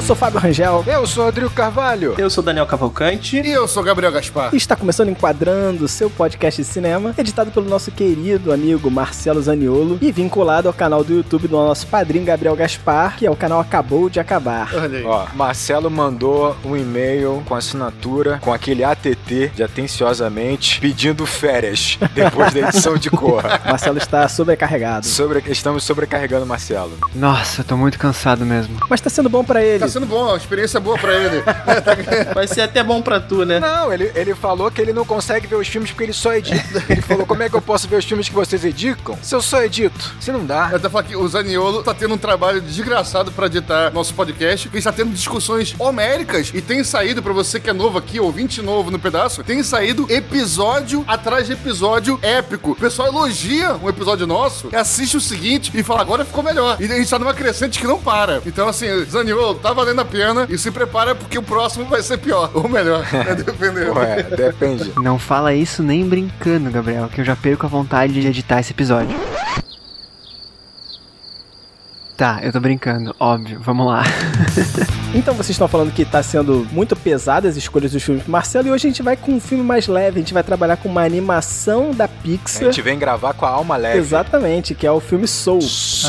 Eu sou Fábio Rangel. Eu sou Rodrigo Carvalho. Eu sou Daniel Cavalcante. E eu sou Gabriel Gaspar. E está começando Enquadrando, seu podcast de cinema, editado pelo nosso querido amigo Marcelo Zaniolo e vinculado ao canal do YouTube do nosso padrinho Gabriel Gaspar, que é o canal Acabou de Acabar. Olha aí. Ó, Marcelo mandou um e-mail com assinatura, com aquele ATT de atenciosamente, pedindo férias depois da edição de Corra. Marcelo está sobrecarregado. Sobre, estamos sobrecarregando Marcelo. Nossa, eu tô muito cansado mesmo. Mas tá sendo bom pra ele. Tá sendo bom, uma experiência boa pra ele. Vai ser até bom pra tu, né? Não, ele, ele falou que ele não consegue ver os filmes porque ele só edita. Ele falou, como é que eu posso ver os filmes que vocês edicam se eu só edito? Se não dá. Eu até falar que o Zaniolo tá tendo um trabalho desgraçado pra editar nosso podcast, porque está tendo discussões homéricas e tem saído, pra você que é novo aqui, ouvinte novo no pedaço, tem saído episódio atrás de episódio épico. O pessoal elogia um episódio nosso, assiste o seguinte e fala, agora ficou melhor. E a gente tá numa crescente que não para. Então, assim, Zaniolo, tá valendo a pena e se prepara porque o próximo vai ser pior. Ou melhor, né? Dependendo. Ué, depende. Não fala isso nem brincando, Gabriel, que eu já perco a vontade de editar esse episódio. Tá, eu tô brincando, óbvio, vamos lá. Então vocês estão falando que tá sendo muito pesado as escolhas dos filmes do Marcelo e hoje a gente vai com um filme mais leve, a gente vai trabalhar com uma animação da A Pixar. gente vem gravar com a alma leve. Exatamente, que é o filme Soul.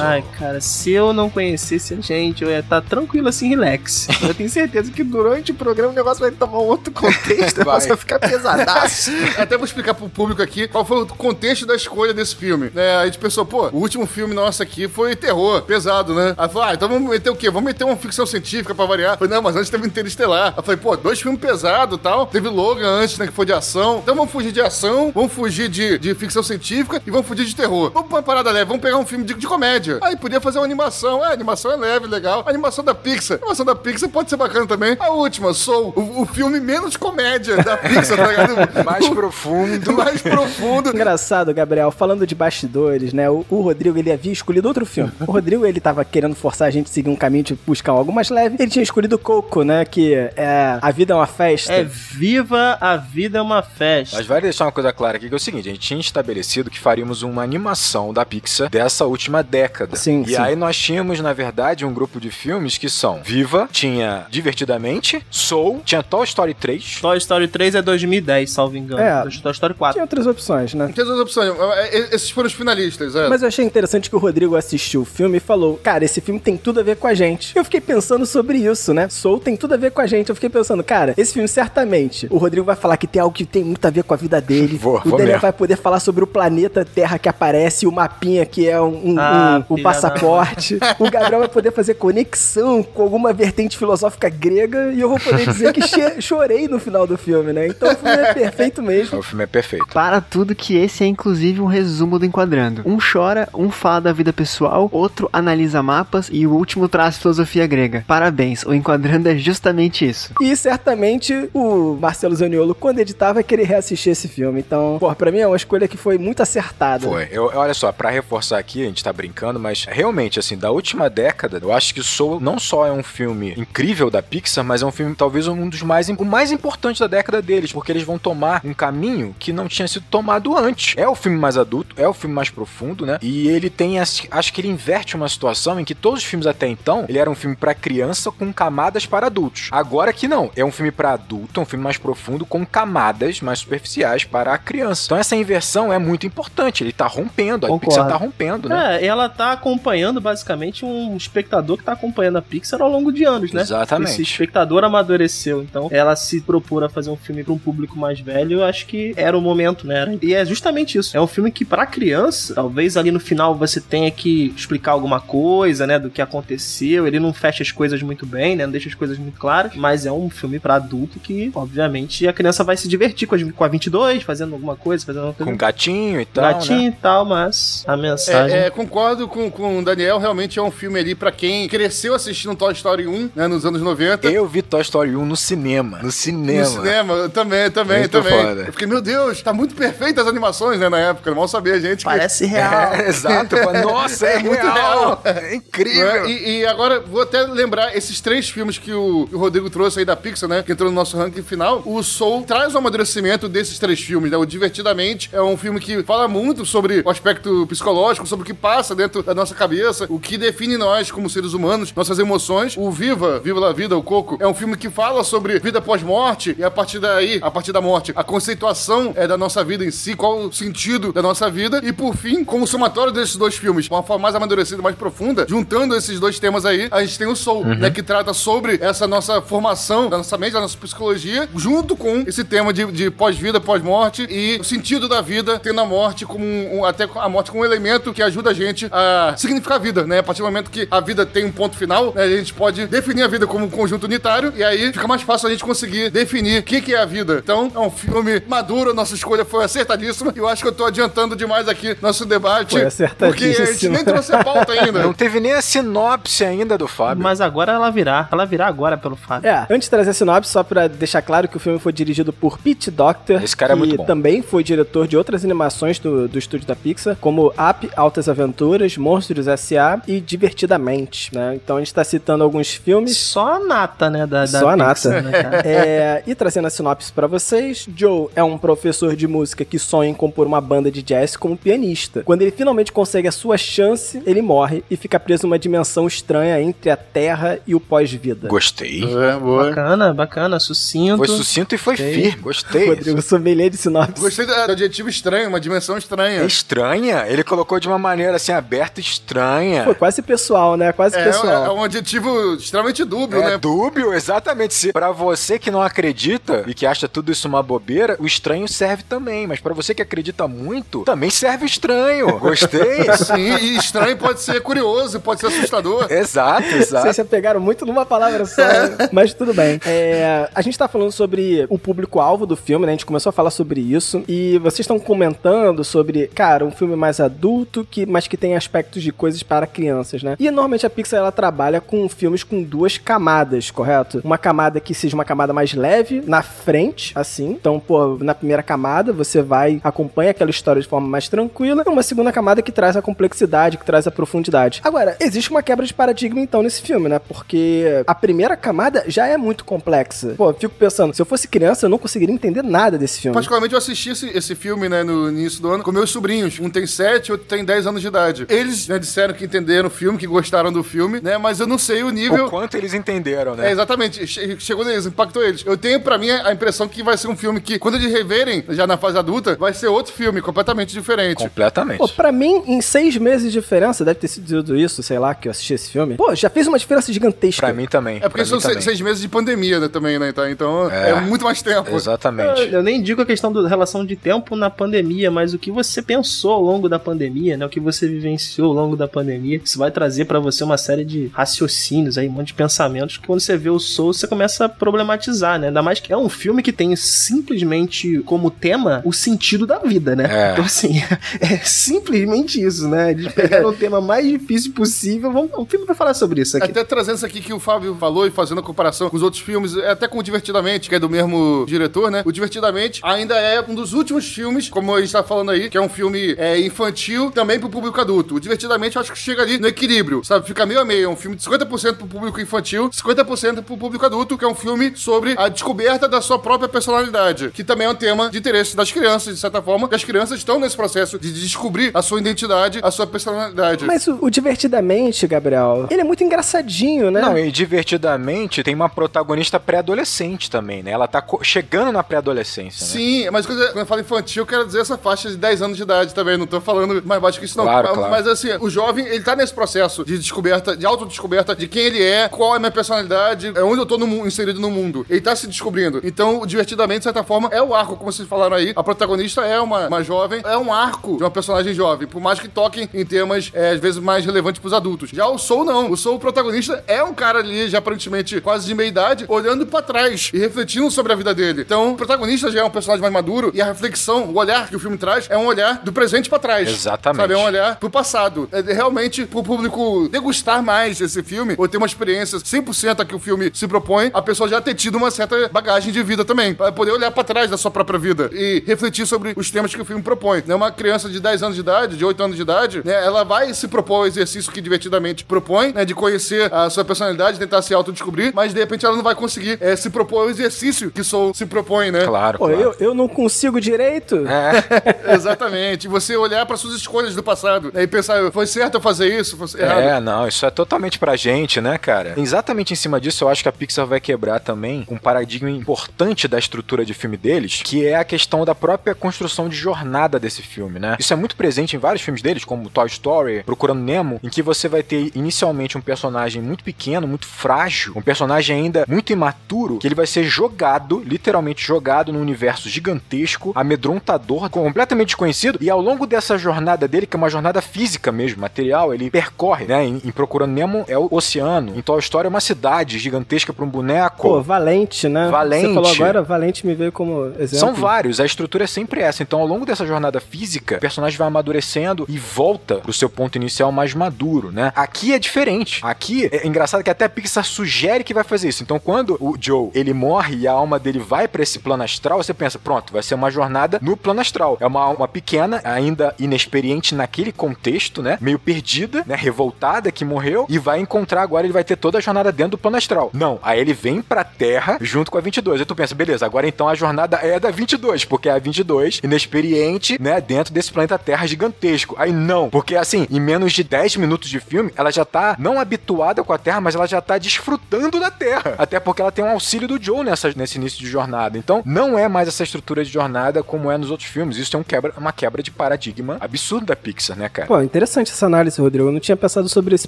Ai, cara, se eu não conhecesse a gente, eu ia estar tranquilo assim, relax. Eu tenho certeza que durante o programa o negócio vai tomar um outro contexto, o negócio vai ficar pesadaço. Até vou explicar pro público aqui qual foi o contexto da escolha desse filme. É, a gente pensou, pô, o último filme nosso aqui foi terror, pesado, né? Aí falou, ah, então vamos meter o quê? Vamos meter uma ficção científica pra variar. Eu falei, não, mas antes teve Interestelar. Eu falei, pô, dois filmes pesados e tal. Teve Logan antes, né, que foi de ação. Então vamos fugir de ação, vamos fugir de, de ficção científica e vamos fugir de terror. Vamos pra uma parada leve, vamos pegar um filme de, de comédia. Aí podia fazer uma animação. É, a animação é leve, legal. A animação da Pixar. A animação da Pixar pode ser bacana também. A última, Soul, o, o filme menos comédia da Pixar, tá ligado? Mais profundo. mais profundo. Engraçado, Gabriel, falando de bastidores, né? O, o Rodrigo, ele havia escolhido outro filme. O Rodrigo, ele tava querendo forçar a gente a seguir um caminho de buscar algo mais leve. Ele tinha escolhido Coco, né? Que é A Vida é uma Festa. É viva a vida é uma festa. Mas vale deixar uma coisa clara aqui, que é o seguinte, a gente tinha estabelecido que faríamos uma animação da Pixar dessa última década. Sim, E sim. aí nós tínhamos, na verdade, um grupo de filmes que são Viva, tinha Divertidamente, Soul, tinha Toy Story 3, Toy Story 3 é 2010, salvo engano. É. Toy Story 4. Tinha outras opções, né? Tem duas opções. É, é, Esses foram os finalistas, é. Mas eu achei interessante que o Rodrigo assistiu o filme e falou: Cara, esse filme tem tudo a ver com a gente. Eu fiquei pensando sobre isso, né? Soul tem tudo a ver com a gente. Eu fiquei pensando, cara, esse filme certamente. O Rodrigo vai falar que tem algo que tem muito a ver com a vida dele. Vou, o vou Daniel mesmo. vai poder falar sobre o planeta Terra que aparece, o mapinha que é um, um- Ah, um- da passaporte. o Gabriel vai poder fazer conexão com alguma vertente filosófica grega e eu vou poder dizer que che- chorei no final do filme, né? Então o filme é perfeito mesmo. o filme é perfeito. Para tudo que esse é inclusive um resumo do Enquadrando. Um chora, um fala da vida pessoal, outro analisa mapas e o último traz filosofia grega. Parabéns, o Enquadrando é justamente isso. E certamente o Marcelo Zaniolo, quando editar, vai querer reassistir esse filme. Então, pô, pra mim é uma escolha que foi muito acertada. Foi. Eu, olha só, pra reforçar aqui, a gente tá brincando, mas realmente, assim, da última década, eu acho que Soul não só é um filme incrível da Pixar, mas é um filme talvez um dos mais, o mais importantes da década deles, porque eles vão tomar um caminho que não tinha sido tomado antes. É o filme mais adulto, é o filme mais profundo, né? E ele tem, as- acho que ele inverte uma situação em que todos os filmes até então, ele era um filme pra criança com camadas para adultos. Agora que não, é um filme pra adulto, é um filme mais profundo com camadas mais superficiais para a criança. Então essa inversão é muito importante, ele tá rompendo, a Concordo. Pixar tá rompendo, né? É, ela tá acompanhando basicamente um espectador que tá acompanhando a Pixar ao longo de anos, né? Exatamente. Esse espectador amadureceu, então ela se propôs a fazer um filme pra um público mais velho, eu acho que era o momento, né? Era- E é justamente isso. É um filme que pra criança, talvez ali no final você tenha que explicar alguma coisa, né, do que aconteceu. Ele não fecha as coisas muito bem, né? Não deixa as coisas muito claras, mas é um filme pra adulto que, obviamente, a criança vai se divertir com, as, com a 22, fazendo alguma coisa, fazendo alguma Com coisa. gatinho e tal, Gatinho né? e tal, mas a mensagem. É, é, concordo com, com o Daniel, realmente é um filme ali pra quem cresceu assistindo Toy Story 1, né, nos anos 90. Eu vi Toy Story 1 no cinema. No cinema. No cinema, eu também, também, Muito também. foda. Eu fiquei, meu Deus, tá muito perfeita as animações, né, na época. Mal sabia, gente. que- Parece real. É, exato. Eu falei, Nossa, é, É muito real. real. É incrível. E, e agora, vou até lembrar esses três filmes que o, o Rodrigo trouxe aí da Pixar, né? Que entrou no nosso ranking final. O Soul traz o amadurecimento desses três filmes, né? O Divertidamente é um filme que fala muito sobre o aspecto psicológico, sobre o que passa dentro da nossa cabeça, o que define nós como seres humanos, nossas emoções. O Viva, Viva la Vida, o Coco, é um filme que fala sobre vida pós-morte e a partir daí, a partir da morte, a conceituação é da nossa vida em si, qual o sentido da nossa vida. E por fim, como somatório desses dois filmes, uma forma mais amadurecida, mais profunda, juntando esses dois temas aí, a gente tem o Soul, né? Que trata sobre essa nossa formação da nossa mente, da nossa psicologia, junto com esse tema de, de pós-vida, pós-morte e o sentido da vida, tendo a morte como um, um- até a morte como um elemento que ajuda a gente a significar a vida, né? A partir do momento que a vida tem um ponto final, né, a gente pode definir a vida como um conjunto unitário e aí fica mais fácil a gente conseguir definir o que, que é a vida. Então, é um filme maduro, nossa escolha foi acertadíssima e eu acho que eu tô adiantando demais aqui nosso debate. Foi Porque a gente acertadíssimo. nem trouxe a pauta ainda. Não teve nem a sinopse ainda do Fábio. Mas agora ela virá. Ela virá agora pelo Fábio. É, antes de trazer a sinopse, só pra deixar claro que o filme foi dirigido por Pete Docter, Esse cara é muito bom. também foi diretor de outras animações do, do estúdio da Pixar, como Up, Altas Aventuras, Monstros S.A. e Divertidamente, né? Então a gente tá citando alguns filmes. Só a nata, né? Da, da Só a nata. Pixar, né, cara? É, e trazendo a sinopse pra vocês, Joe é um professor de música que sonha em compor uma banda de jazz como pianista. Quando ele finalmente consegue a sua chance, ele morre e fica preso numa dimensão estranha entre a Terra e o pós-vida. Gostei. É, boa. Bacana, bacana, sucinto. Foi sucinto e foi Gostei. firme. Gostei. Rodrigo, sommelier de sinopse. Gostei do adjetivo estranho, uma dimensão estranha. É estranha. Ele colocou de uma maneira assim, aberta e estranha. Pô, quase pessoal, né? Quase É, pessoal. é um adjetivo extremamente dúbio, É né? dúbio, exatamente. Se pra você que não acredita e que acha tudo isso uma bobeira, o estranho serve também. Mas pra você que acredita muito, também serve o estranho. Gostei. Sim, e estranho pode ser curioso, pode ser assustador. exato, exato. Vocês se pegaram muito numa palavra só, né? mas tudo bem. É, a gente tá falando sobre o público-alvo do filme, né? A gente começou a falar sobre isso. E vocês estão comentando sobre, cara, um filme mais adulto, que, mas que tem aspectos de coisas para crianças, né? E normalmente a Pixar ela trabalha com filmes com duas camadas, correto? Uma camada que seja uma camada mais leve, na frente, assim. Então, pô, na primeira camada você vai, acompanha aquela história de forma mais tranquila. E uma segunda camada que traz a complexidade, que traz a profundidade. Agora, existe uma quebra de paradigma então nesse filme, né? Porque a primeira camada já é muito complexa. Pô, eu fico pensando, se eu fosse criança, eu não conseguiria entender nada desse filme. Particularmente eu assisti esse, esse filme, né, no início do ano, com meus sobrinhos. Um tem 7, outro tem 10 anos de idade. Eles, né, disseram que entenderam o filme, que gostaram do filme, né, mas eu não sei o nível... O quanto eles entenderam, né? É, exatamente. Che- Chegou neles, impactou eles. Eu tenho pra mim a impressão que vai ser um filme que, quando eles reverem, já na fase adulta, vai ser outro filme, completamente diferente. Completamente. Pô, pra mim, em seis meses de diferença, deve ter sido isso, sei lá, que eu assisti esse filme. Pô, já fez uma diferença gigantesca. Pra mim também. É porque são também. seis meses de pandemia né, também, né? tá? Então é, É. muito mais tempo. Exatamente. Eu nem digo a questão da relação de tempo na pandemia, mas o que você pensou ao longo da pandemia, né? O que você vivenciou ao longo da pandemia, isso vai trazer pra você uma série de raciocínios aí, um monte de pensamentos que quando você vê o Soul, você começa a problematizar, né? Ainda mais que é um filme que tem simplesmente como tema o sentido da vida, né? É. Então assim, é simplesmente isso, né? Eles pegaram o tema mais difícil possível. Vamos, o filme vai falar sobre isso aqui. Até trazendo isso aqui que o Fábio falou e fazendo a comparação com os outros filmes, é até com o Divertidamente, que é do mesmo diretor, né? O Divertidamente ainda é um dos últimos filmes, como a gente tá falando aí, que é um filme é, infantil também pro público adulto. O Divertidamente eu acho que chega ali no equilíbrio, sabe? Fica meio a meio. É um filme de 50% pro público infantil, 50% pro público adulto, que é um filme sobre a descoberta da sua própria personalidade, que também é um tema de interesse das crianças, de certa forma, que as crianças estão nesse processo de descobrir a sua identidade, a sua personalidade. Mas o, o Divertidamente, Gabriel, ele é muito engraçadinho, né? Não, e divertidamente tem uma protagonista pré-adolescente também, né? Ela tá chegando na pré-adolescência, né? Sim, mas coisa, quando eu falo infantil, eu quero dizer essa faixa de 10 anos de idade também. Não tô falando mais baixo que isso, não. Claro, mas, claro. mas, assim, o jovem, ele tá nesse processo de descoberta, de autodescoberta de quem ele é, qual é a minha personalidade, é onde eu tô no, inserido no mundo. Ele tá se descobrindo. Então, o divertidamente, de certa forma, é o arco, como vocês falaram aí. A protagonista é uma, uma jovem, é um arco de uma personagem jovem, por mais que toquem em temas, é, às vezes, mais relevantes pros adultos. Já o Soul, não. O Soul, o protagonista, é um cara ali, já aparentemente quase de meia idade, olhando pra trás e refletindo sobre a vida dele. Então, o protagonista já é um personagem mais maduro e a reflexão, o olhar que o filme traz é um olhar do presente pra trás. Exatamente. Sabe? É um olhar pro passado. É realmente pro público degustar mais esse filme ou ter uma experiência 100% a que o filme se propõe, a pessoa já ter tido uma certa bagagem de vida também. Pra poder olhar pra trás da sua própria vida e refletir sobre os temas que o filme propõe. Né? Uma criança de 10 anos de idade, de 8 anos de idade, né? ela vai se propor exercício que divertidamente propõe, né? De conhecer a sua personalidade, tentar se autodescobrir, mas de repente ela não vai conseguir é, se propor o exercício que Soul se propõe, né? Claro, Pô, claro. eu, eu não consigo direito. É, Exatamente. Você olhar para suas escolhas do passado né, e pensar, foi certo eu fazer isso? Foi errado? É, não, isso é totalmente pra gente, né, cara? Exatamente em cima disso, eu acho que a Pixar vai quebrar também um paradigma importante da estrutura de filme deles, que é a questão da própria construção de jornada desse filme, né? Isso é muito presente em vários filmes deles, como Toy Story, Procurando Nemo, em que você vai ter inicialmente um personagem muito pequeno, muito frágil, um personagem ainda muito imaturo, que ele vai ser jogado, literalmente jogado num universo gigantesco, amedrontador, completamente desconhecido, e ao longo dessa jornada dele, que é uma jornada física mesmo, material, ele percorre, né? Em, em Procurando Nemo é o oceano, em Toy Story é uma cidade gigantesca pra um boneco. Pô, Valente, né? Valente. Você falou agora, Valente me veio como exemplo. São vários, a estrutura é sempre essa. Então, ao longo dessa jornada física, o personagem vai amadurecendo e volta pro seu ponto inicial mais maduro, né? Aqui é diferente. Aqui é engraçado que até a Pixar sugere que vai fazer isso. Então, quando o Joe ele morre e a alma dele vai pra esse plano astral, você pensa, pronto, vai ser uma jornada no plano astral. É uma alma pequena, ainda inexperiente naquele contexto, né? Meio perdida, né? Revoltada que morreu e vai encontrar agora, ele vai ter toda a jornada dentro do plano astral. Não, aí ele vem pra Terra junto com a 22. Aí tu pensa, beleza, agora então a jornada é da 22, porque é a 22 inexperiente, né, dentro desse planeta Terra gigantesco. Aí não, porque assim, em menos de 10 minutos de filme, ela já tá não habituada com a Terra, mas ela já tá desfrutando da Terra. Até porque ela tem um auxílio do Joe nessa, nesse início de jornada. Então, não é mais essa estrutura de jornada como é nos outros filmes. Isso é um quebra, uma quebra de paradigma absurdo da Pixar, né, cara? Pô, interessante essa análise, Rodrigo. Eu não tinha pensado sobre esse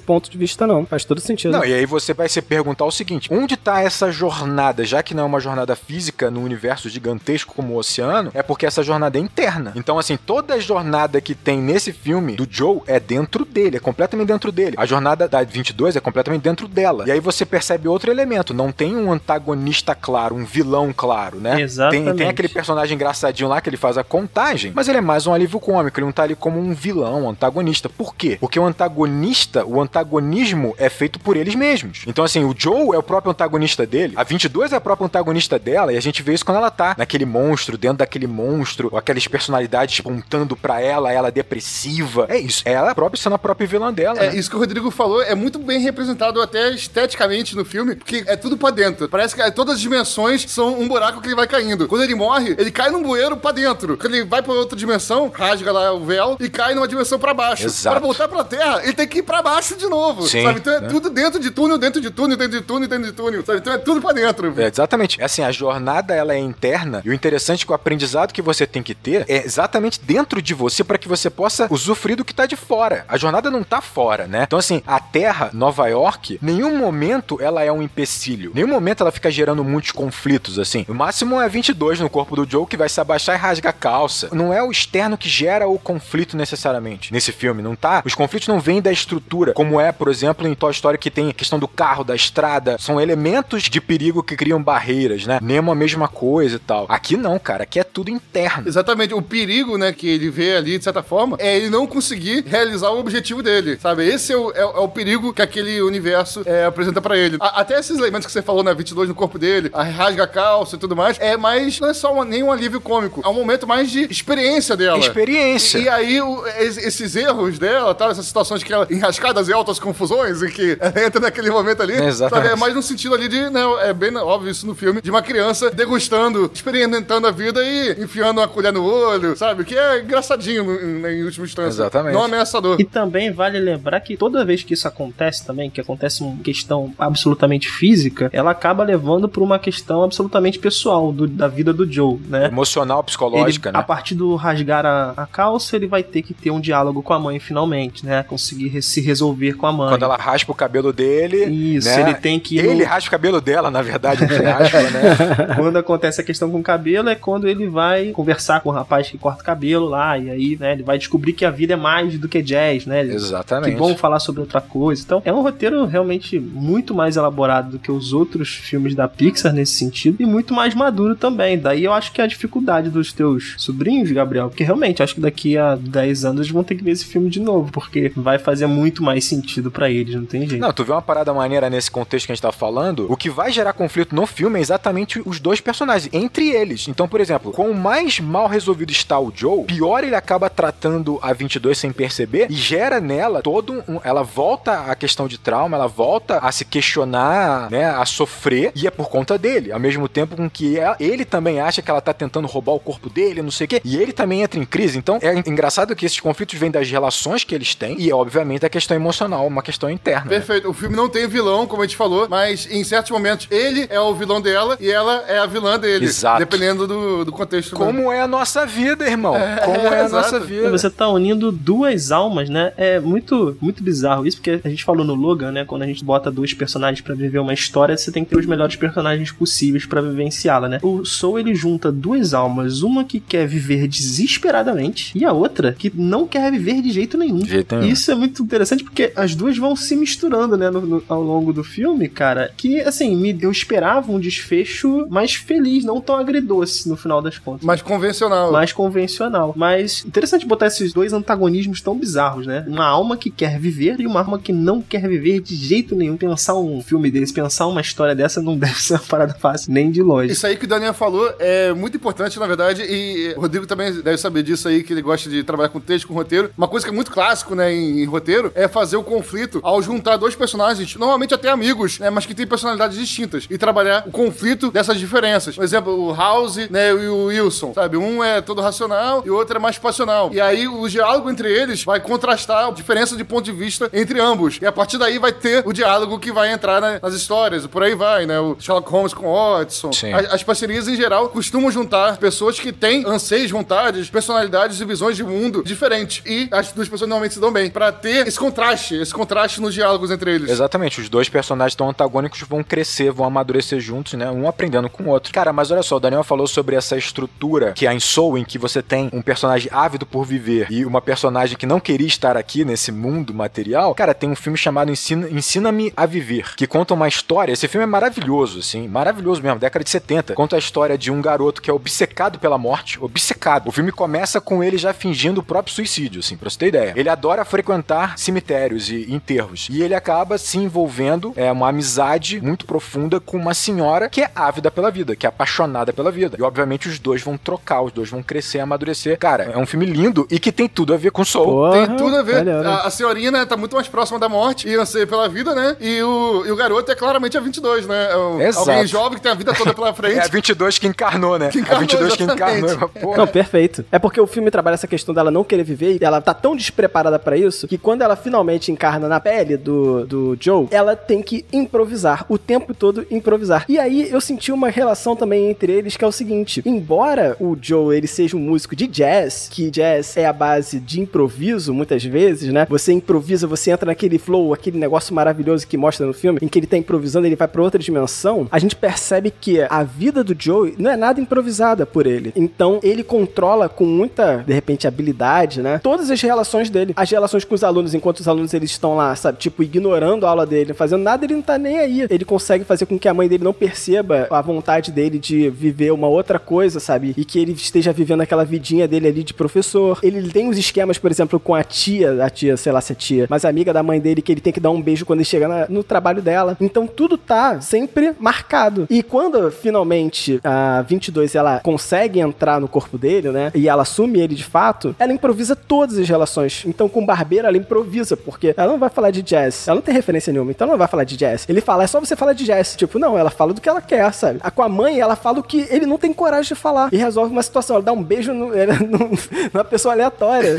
ponto de vista, não. Faz todo sentido. Não, e aí você vai se perguntar o seguinte: onde tá essa jornada? Já que não é uma jornada física no universo gigantesco como o oceano, é porque essa jornada é interna. Então, assim, toda a jornada que tem nesse filme do Joe é dentro dele, é completamente dentro dele. A jornada da 22 é completamente dentro dela. E aí você percebe outro elemento: não tem um antagonista claro, um vilão claro, né? Exatamente. Tem, tem aquele personagem engraçadinho lá que ele faz a contagem, mas ele é mais um alívio cômico, ele não tá ali como um vilão, um antagonista. Por quê? Porque o antagonista, o antagonismo é feito por eles mesmos. Então, assim, o Joe é o próprio antagonista dele, a 22 é a própria antagonista dela, e a gente vê isso quando ela tá naquele monstro, dentro daquele monstro, aquelas personalidades apontando pra ela, ela depressiva. É isso, ela própria sendo a própria vilã dela. É, né? isso que o Rodrigo falou é muito bem representado até esteticamente no filme, porque é tudo pra dentro. Parece que é, todas as dimensões são um buraco que ele vai caindo. Quando ele morre, ele cai num bueiro pra dentro. Quando ele vai pra outra dimensão, rasga lá o véu e cai numa dimensão pra baixo. Exato. Pra voltar pra Terra, ele tem que ir pra baixo de novo. Sim, sabe? Então é né? tudo dentro de túnel, dentro de túnel, dentro de túnel, dentro de túnel. Sabe? Então é tudo pra dentro. É, exatamente. É assim, a jornada ela é interna e o interessante é que o aprendizado que você tem que ter é exatamente dentro de você para que você possa usufruir do que tá de fora. A jornada não tá fora, né? Então assim, a Terra, Nova York, nenhum momento ela é um empecilho. Nenhum momento ela fica gerando muitos conflitos assim. O máximo é 22 no corpo do Joe que vai se abaixar e rasga a calça. Não é o externo que gera o conflito necessariamente nesse filme, não tá? Os conflitos não vêm da estrutura, como é, por exemplo, em Toy Story que tem a questão do carro, da estrada, são elementos de perigo que criam barreiras, né? Nemo a mesma coisa e tal. Aqui não, cara, aqui é tudo interno. Exatamente. O perigo, né, que ele vê ali, de certa forma, é ele não conseguir realizar o objetivo dele, sabe? Esse é o, é, é o perigo que aquele universo é, apresenta pra ele. A- até esses elementos que você falou, né, 22 no corpo dele, a rasga a calça e tudo mais, é mais, não é só uma, nem um alívio cômico, é um momento mais de experiência dela. Experiência. E, e aí, o- es- esses erros dela, tal, essas situações que ela enrascadas e altas confusões, em que ela entra naquele momento ali, Exatamente. sabe? É mais no sentido ali de, né, é bem óbvio isso no filme, de uma criança degustando, experimentando a vida e enfiando uma colher no olho, sabe? Que é engraçadinho no- em, em última instância. Exatamente. Não ameaçador. E também vale lembrar que toda vez que isso acontece também, que acontece uma questão absolutamente física, ela acaba levando para uma questão absolutamente pessoal do- da vida do Joe, né? Emocional, psicológica, Ele, A né? partir do rasgar a, a calça, ele vai ter que ter um diálogo com a mãe finalmente, né? Conseguir re- se resolver com a mãe. Quando ela raspa o cabelo dele. Isso, né? ele tem que Ele no- raspa o cabelo dela, na verdade, entre aspas, né? Quando acontece a questão com o cabelo é quando ele vai conversar com o rapaz que corta o cabelo lá, e aí, né, ele vai descobrir que a vida é mais do que jazz, né? Ele- Exatamente. Que bom falar sobre outra coisa. Então, é um roteiro realmente muito mais elaborado do que os outros filmes da Pixar nesse sentido e muito mais maduro também. Daí eu acho que é a dificuldade dos teus sobrinhos, Gabriel, porque realmente acho que daqui a 10 anos eles vão ter que ver esse filme de novo, porque vai fazer muito mais sentido pra eles, não tem jeito. Não, tu vê uma parada maneira nesse contexto que a gente tá falando. O que vai gerar conflito no filme é exatamente os dois personagens, entre eles. Então, por exemplo, quanto mais mal resolvido está o Joe, pior ele acaba tratando a 22 sem perceber e gera nela ela todo um, ela volta à questão de trauma, ela volta a se questionar, né, a sofrer, e é por conta dele, ao mesmo tempo com que ela, ele também acha que ela tá tentando roubar o corpo dele, não sei o quê, e ele também entra em crise. Então é engraçado que esses conflitos vêm das relações que eles têm e, obviamente, a questão emocional, uma questão interna. né? Perfeito. O filme não tem vilão, como a gente falou, mas em certos momentos ele é o vilão dela e ela é a vilã dele. Exato. Dependendo do, do contexto. Como é a nossa vida, irmão? Como é a exato. nossa vida? Você tá unindo duas almas, né? É muito, muito bizarro isso, porque a gente falou no Logan, né? Quando a gente bota dois personagens pra viver uma história, você tem que ter os melhores personagens possíveis pra vivenciá-la, né? O Soul ele junta duas almas, uma que quer viver desesperadamente e a outra que não quer viver de jeito nenhum. De jeito nenhum. Isso é muito interessante porque as duas vão se misturando, né, no- no- ao longo do filme, cara. Que assim, me, eu esperava um desfecho mais feliz, não tão agridoce no final das contas Mais convencional. mais convencional. Mas interessante botar esses dois antagonismos tão bizarros, né? Uma alma que quer viver e uma alma que não quer viver de jeito nenhum. Pensar um filme desse, pensar uma história dessa não deve ser uma parada fácil, nem de longe. Isso aí que o Daniel falou é muito importante, na verdade, e o Rodrigo também deve saber disso aí, que ele gosta de trabalhar com texto, com roteiro. Uma coisa que é muito clássico, né, em, em roteiro, é fazer o conflito ao juntar dois personagens, normalmente até amigos, né, mas que têm personalidades distintas, e trabalhar o conflito dessas diferenças. Por exemplo, o House, né, e o Wilson, sabe? Um é todo racional e o outro é mais passional. E aí o diálogo entre eles vai contrastar diferença de ponto de vista entre ambos. E a partir daí vai ter o diálogo que vai entrar né, nas histórias, por aí vai, né? O Sherlock Holmes com o Watson. Sim. As, as parcerias, em geral, costumam juntar pessoas que têm anseios, vontades, personalidades e visões de mundo diferentes. E as duas pessoas normalmente se dão bem. Pra ter esse contraste, esse contraste nos diálogos entre eles. Exatamente, os dois personagens tão antagônicos vão crescer, vão amadurecer juntos, né? Um aprendendo com o outro. Cara, mas olha só, o Daniel falou sobre essa estrutura que há em Soul, em que você tem um personagem ávido por viver e uma personagem que não queria estar aqui nesse mundo material. Cara, tem um filme chamado Ensina- Ensina-me a Viver, que conta uma história. Esse filme é maravilhoso, assim, maravilhoso mesmo, década de 70. Conta a história de um garoto que é obcecado pela morte, obcecado. O filme começa com ele já fingindo o próprio suicídio, assim, pra você ter ideia. Ele adora frequentar cemitérios e enterros. E ele acaba se envolvendo, é uma amizade muito profunda com uma senhora que é ávida pela vida, que é apaixonada pela vida. E obviamente os dois vão trocar, os dois vão crescer, amadurecer. Cara, é um filme lindo e que tem tudo a ver com Soul. Porra, Tem tudo a ver. olha, A, a senhorinha, né, tá muito mais próxima da morte e anseia pela vida, né? E o, e o garoto é claramente a 22, né? É um, Exato. alguém jovem que tem a vida toda pela frente. É a 22 que encarnou, né? Que a encarnou, 22 que exatamente. encarnou. Porra. Não, perfeito. É porque o filme trabalha essa questão dela não querer viver e ela tá tão despreparada pra isso que quando ela finalmente encarna na pele do, do Joe, ela tem que improvisar, o tempo todo improvisar. E aí eu senti uma relação também entre eles que é o seguinte: embora o Joe ele seja um músico de jazz, que jazz é a base de improviso muitas vezes, né? Você improvisa, você entra naquele flow, aquele negócio maravilhoso que mostra no filme, em que ele tá improvisando, ele vai pra outra dimensão. A gente percebe que a vida do Joe não é nada improvisada por ele. Então ele controla com muita, de repente, habilidade, né? Todas as relações dele, as relações com os alunos, enquanto os alunos eles estão lá, sabe, tipo ignorando a aula dele, fazendo nada, ele não tá nem aí. Ele consegue fazer com que a mãe dele não perceba a vontade dele de viver uma outra coisa, sabe? E que ele esteja vivendo aquela vidinha dele ali de professor. Ele tem os esquemas, por exemplo, com a tia, a tia, sei lá se é tia, mas amiga da mãe dele que ele tem que dar um beijo quando ele chega na- no trabalho dela. Então tudo tá sempre marcado. E quando finalmente a 22 ela consegue entrar no corpo dele, né? E ela assume ele de fato, ela improvisa todas as relações. Então com o barbeiro ela improvisa, porque ela não vai falar de jazz. Ela não tem referência nenhuma, então ela não vai falar de jazz. Ele fala, é só você falar de jazz. Tipo, não, ela fala do que ela quer, sabe? A, com a mãe, ela fala o que ele não tem coragem de falar. E resolve uma situação. Ela dá um beijo no, no- numa pessoa aleatória.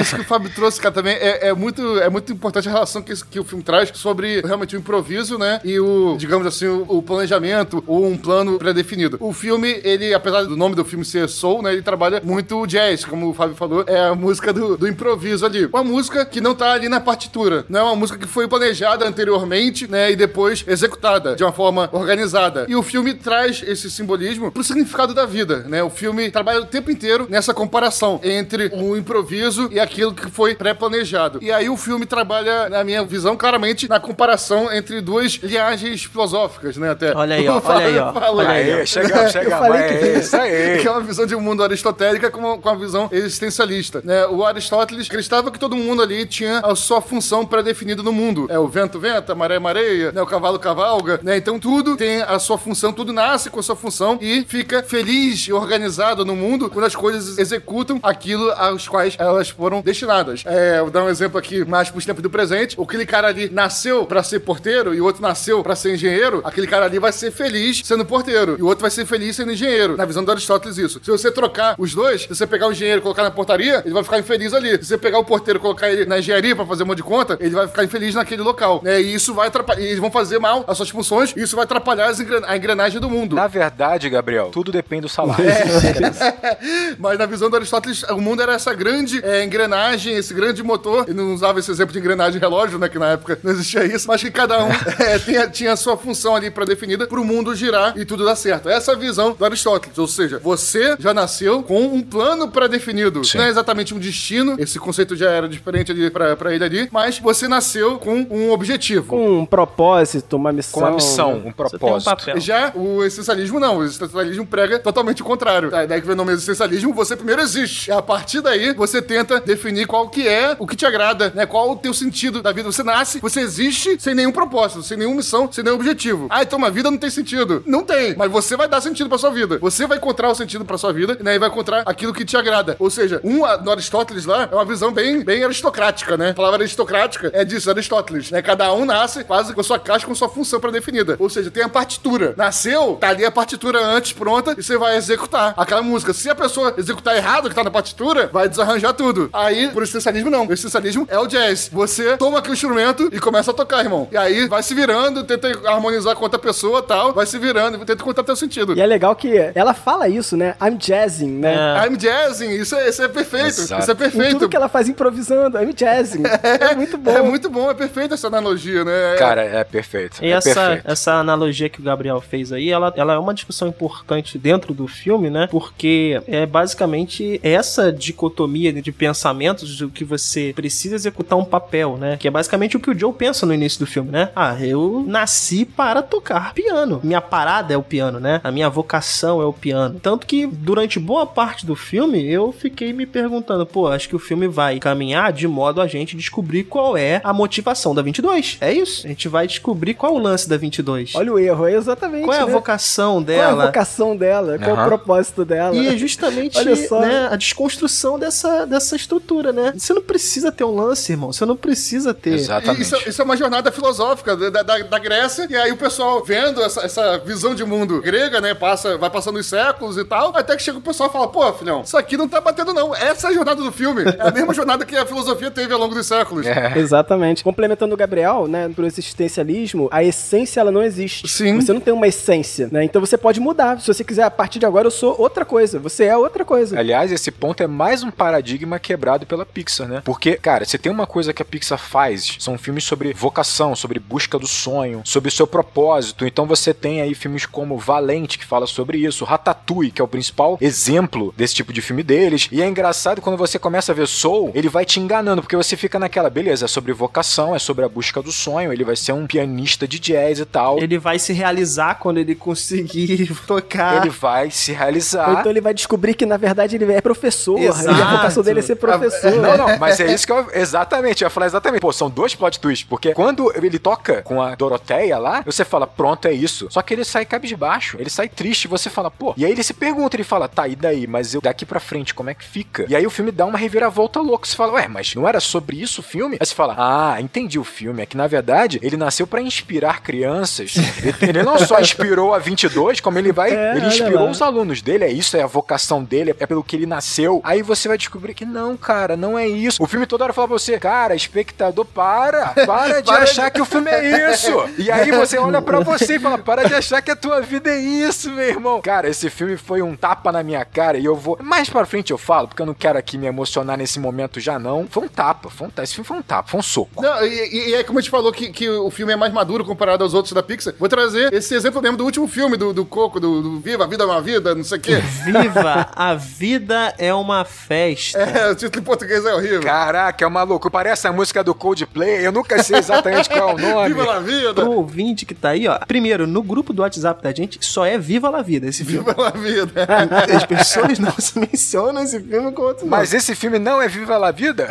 Isso que o Fábio trouxe, cara, também é, é muito, é muito importante a relação que, que o filme traz sobre realmente o improviso, né? E o, digamos assim, o, o planejamento ou um plano pré-definido. O filme, ele, apesar do nome do filme ser Soul, né? Ele trabalha muito o jazz, como o Fábio falou, é a música do, do improviso ali. Uma música que não tá ali na partitura. Não é uma música que foi planejada anteriormente, né? E depois executada de uma forma organizada. E o filme traz esse simbolismo pro significado da vida, né? O filme trabalha o tempo inteiro nessa comparação entre o improviso e aquilo que foi pré-planejado. E aí o filme trabalha, na minha visão, claramente na comparação entre duas linhagens filosóficas, né? Até. Olha aí, ó, olha aí, ó, olha aí, chegamos, chegamos. falei é que- isso aí. Que é uma visão de um mundo aristotélica com uma, com uma visão existencialista. Né? O Aristóteles acreditava que todo mundo ali tinha a sua função pré-definida no mundo. É o vento venta, a maré mareia, né? o cavalo cavalga, né? Então tudo tem a sua função, tudo nasce com a sua função e fica feliz e organizado no mundo quando as coisas executam aquilo aos quais elas foram destinadas. É, vou dar um exemplo aqui mais pros tempos do presente. Aquele cara ali nasceu pra ser porteiro e o outro nasceu pra ser engenheiro. Aquele cara ali vai ser feliz sendo porteiro e o outro vai ser feliz sendo engenheiro. Na visão do Aristóteles, isso. Se você trocar os dois, se você pegar o engenheiro e colocar na portaria, ele vai ficar infeliz ali. Se você pegar o porteiro e colocar ele na engenharia pra fazer um monte de conta, ele vai ficar infeliz naquele local. Né? E isso vai atrapalhar. e Eles vão fazer mal as suas funções e isso vai atrapalhar engren- a engrenagem do mundo. Na verdade, Gabriel, tudo depende do salário. Mas na visão do Aristóteles, o mundo era essa grande é, engrenagem, esse grande motor. Ele não usava esse exemplo de engrenagem relógio, né? Que na época não existia isso. Mas que cada um é, tinha, tinha a sua função ali pré-definida pro mundo girar e tudo dar certo. Essa é a visão do Aristóteles. Ou seja, você já nasceu com um plano pré-definido. Não é exatamente um destino. Esse conceito já era diferente ali pra, pra ele ali. Mas você nasceu com um objetivo. Com um propósito, uma missão. Com a missão, um Você tem um propósito. papel. Já o existencialismo não. O existencialismo prega totalmente o contrário. Daí daí que vem o nome existencialismo, você primeiro existe. E a partir daí, você tenta definir qual que é o que te agrada, né? Qual o teu sentido da vida. Você nasce, você existe sem nenhum propósito, sem nenhuma missão, sem nenhum objetivo. Ah, então uma vida não tem sentido. Não tem, mas você vai dar sentido pra sua vida. Você vai encontrar o sentido pra sua vida, né? E vai encontrar aquilo que te agrada. Ou seja, um no Aristóteles lá é uma visão bem, bem aristocrática, né? A palavra aristocrática é disso, Aristóteles, né? Cada um nasce quase com sua caixa, com sua função pré-definida. Ou seja, tem a partitura. Nasceu, tá ali a partitura antes pronta e você vai executar aquela música. Se a pessoa executar errado o que tá na partitura, vai desarranjar tudo. Aí, por existencialismo, não. Existencialismo é o jazz. Você toma aquele instrumento e começa a tocar, irmão. E aí vai se virando, tenta harmonizar com outra pessoa tal, vai se virando, tenta encontrar teu sentido. E é legal que ela fala isso, né? I'm jazzing, né? É. I'm jazzing, isso é, isso é perfeito. Exato. Isso é Em perfeito. tudo que ela faz improvisando, I'm jazzing. É, muito bom. É muito bom, é perfeita essa analogia, né? Cara, é perfeito. E é essa, perfeito. essa analogia que o Gabriel fez aí, ela, ela é uma discussão importante dentro do filme, né? Porque é basicamente essa dicotomia de pensamentos do que você precisa executar um papel, né? Que é basicamente o que o Joe pensa no início do filme, né? Ah, eu nasci para tocar piano. Minha parada é o piano, né? A minha vocação é o piano. Tanto que durante boa parte do filme eu fiquei me perguntando, pô, acho que o filme vai caminhar de modo a gente descobrir qual é a motivação da 22. É isso. A gente vai descobrir qual é o lance da 22. Olha o erro, é exatamente. Qual é a né? vocação Qual é a dela? vocação dela? Qual é o propósito dela? E é justamente Olha só. né, a desconstrução dessa, dessa estrutura, né? Você não precisa ter um lance, irmão. Você não precisa ter. Exatamente. Isso, isso é uma jornada filosófica da, da, da Grécia, e aí o pessoal vendo essa, essa visão de mundo grega, né? Passa, vai passando os séculos e tal, até que chega o pessoal e fala: pô, filhão, isso aqui não tá batendo, não. Essa é a jornada do filme. É a mesma jornada que a filosofia teve ao longo dos séculos. É. Exatamente. Complementando o Gabriel, né, pro existencialismo, a essência ela não existe. Sim. Você não tem uma essência, né? Então você pode mudar. Se você quiser, a partir de agora eu sou outra coisa. Você é outra coisa. Aliás, esse ponto é mais um paradigma quebrado pela Pixar, né? Porque, cara, se tem uma coisa que a Pixar faz, são filmes sobre vocação, sobre busca do sonho, sobre o seu propósito. Então você tem aí filmes como Valente, que fala sobre isso, Ratatouille, que é o principal exemplo desse tipo de filme deles. E é engraçado quando você começa a ver Soul, ele vai te enganando, porque você fica naquela, beleza, é sobre vocação, é sobre a busca do sonho, ele vai ser um pianista de jazz e tal. Ele, Ele vai se realizar quando ele conseguir tocar. vai se Ou realizar. então ele vai descobrir que, na verdade, ele é professor. Exato. E a vocação dele é ser professor. Não, não, mas é isso que eu. Exatamente, eu ia falar exatamente. Pô, são dois plot twists. Porque quando ele toca com a Doroteia lá, você fala, pronto, é isso. Só que ele sai cabisbaixo, ele sai triste, você fala, pô. E aí ele se pergunta, ele fala, tá, e daí? Mas eu daqui pra frente, como é que fica? E aí o filme dá uma reviravolta louca. Você fala, ué, mas não era sobre isso o filme? Aí você fala, ah, entendi o filme. É que na verdade ele nasceu pra inspirar crianças. Ele, não só inspirou a 22, como ele vai. É, ele inspirou os alunos dele, é isso, é a vocação dele, é pelo que ele nasceu. Aí você vai descobrir que não, cara, não é isso. O filme toda hora fala pra você, cara, espectador, para, para de Para achar que o filme é isso. E aí você olha pra você e fala, para de achar que a tua vida é isso, meu irmão. Cara, esse filme foi um tapa na minha cara e eu vou. Mais pra frente eu falo, porque eu não quero aqui me emocionar nesse momento já não. Foi um tapa, foi um tapa. Esse filme foi um tapa, foi um soco. Não, e, e- é como a gente falou que, que o filme é mais maduro comparado aos outros da Pixar. Vou trazer esse exemplo mesmo do último filme do, do Coco, do, do Viva, a Vida é uma Vida, não sei o quê. Viva! A vida é uma festa. É, o título em português é horrível. Caraca, é uma loucura. Parece a música do Coldplay. Eu nunca sei exatamente qual é o nome. Viva a Vida! Pro ouvinte que tá aí, ó. Primeiro, no grupo do WhatsApp da gente, só é Viva la Vida esse filme. Viva a Vida! As pessoas não se mencionam esse filme com outro nome. Mas esse filme não é Viva la Vida?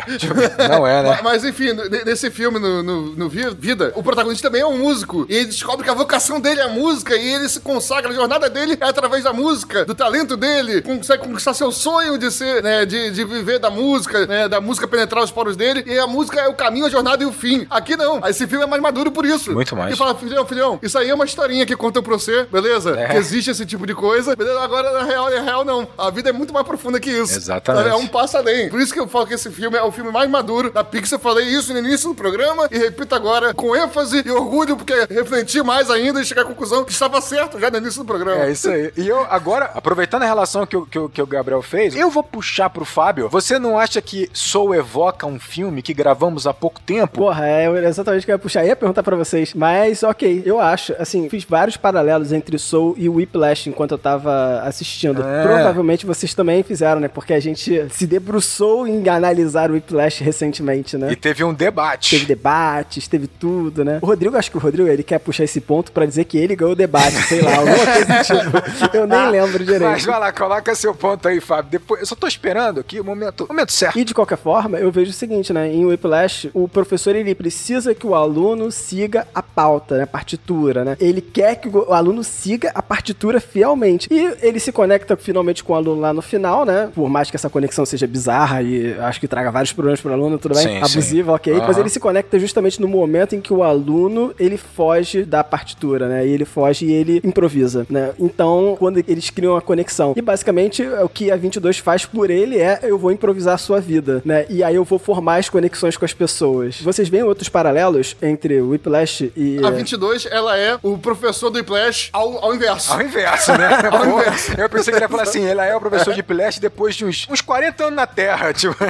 Não é, né? Mas, mas, enfim, nesse filme, no, no, no Vi- Vida, o protagonista também é um músico. E ele descobre que a vocação dele é a música e ele se consagra. A jornada dele é através da música, do talento dele. Consegue conquistar seu sonho de ser, né, de, de viver da música, né, da música penetrar os poros dele, e a música é o caminho, a jornada e o fim. Aqui não. Esse filme é mais maduro por isso. Muito mais. Que fala, filhão, filhão, isso aí é uma historinha que conta pra você, beleza? É. Que existe esse tipo de coisa, beleza? Agora, na real, na real, não. A vida é muito mais profunda que isso. Exatamente. É um passo além. Por isso que eu falo que esse filme é o filme mais maduro da Pixar. Falei isso no início do programa e repito agora com ênfase e orgulho, porque refleti mais ainda e cheguei à conclusão que estava certo já no início do programa. É isso aí. E eu, agora, aproveitando a relação que o, que, o, que o Gabriel fez, eu vou puxar pro Fábio. Você não acha que Soul evoca um filme que gravamos há pouco tempo? Porra, é exatamente o que eu ia puxar. Eu ia perguntar pra vocês. Mas, ok, eu acho. Assim, fiz vários paralelos entre Soul e Whiplash enquanto eu tava assistindo. É. Provavelmente vocês também fizeram, né? Porque a gente se debruçou em analisar o Whiplash recentemente, né? E teve um debate. Teve debates, teve tudo, né? O Rodrigo, acho que o Rodrigo, ele quer puxar esse ponto pra dizer que ele ganhou o debate, sei lá, alguma coisa tipo. Eu nem lembro Mas direito. vai lá, coloca seu ponto aí, Fábio. Depois, eu só tô esperando aqui o momento, o momento certo. E de qualquer forma, eu vejo o seguinte, né? Em Whiplash, o professor ele precisa que o aluno siga a pauta, né? A partitura, né? Ele quer que o aluno siga a partitura fielmente. E ele se conecta finalmente com o aluno lá no final, né? Por mais que essa conexão seja bizarra e acho que traga vários problemas pro aluno, tudo bem? Sim, Abusiva, sim. ok. Mas Aham. ele se conecta justamente no momento em que o aluno ele foge da partitura, né? E ele foge e ele improvisa, né? Então, quando eles criam a conexão. E basicamente o que a 22 faz por ele é eu vou improvisar a sua vida, né? E aí eu vou formar as conexões com as pessoas. Vocês veem outros paralelos entre o Whiplash e A 22, ela é o professor do Whiplash ao, ao inverso. Ao inverso, né? Ao inverso. Eu pensei que ele ia falar assim, ele é o professor de Pileste depois de uns, uns 40 anos na Terra, tipo.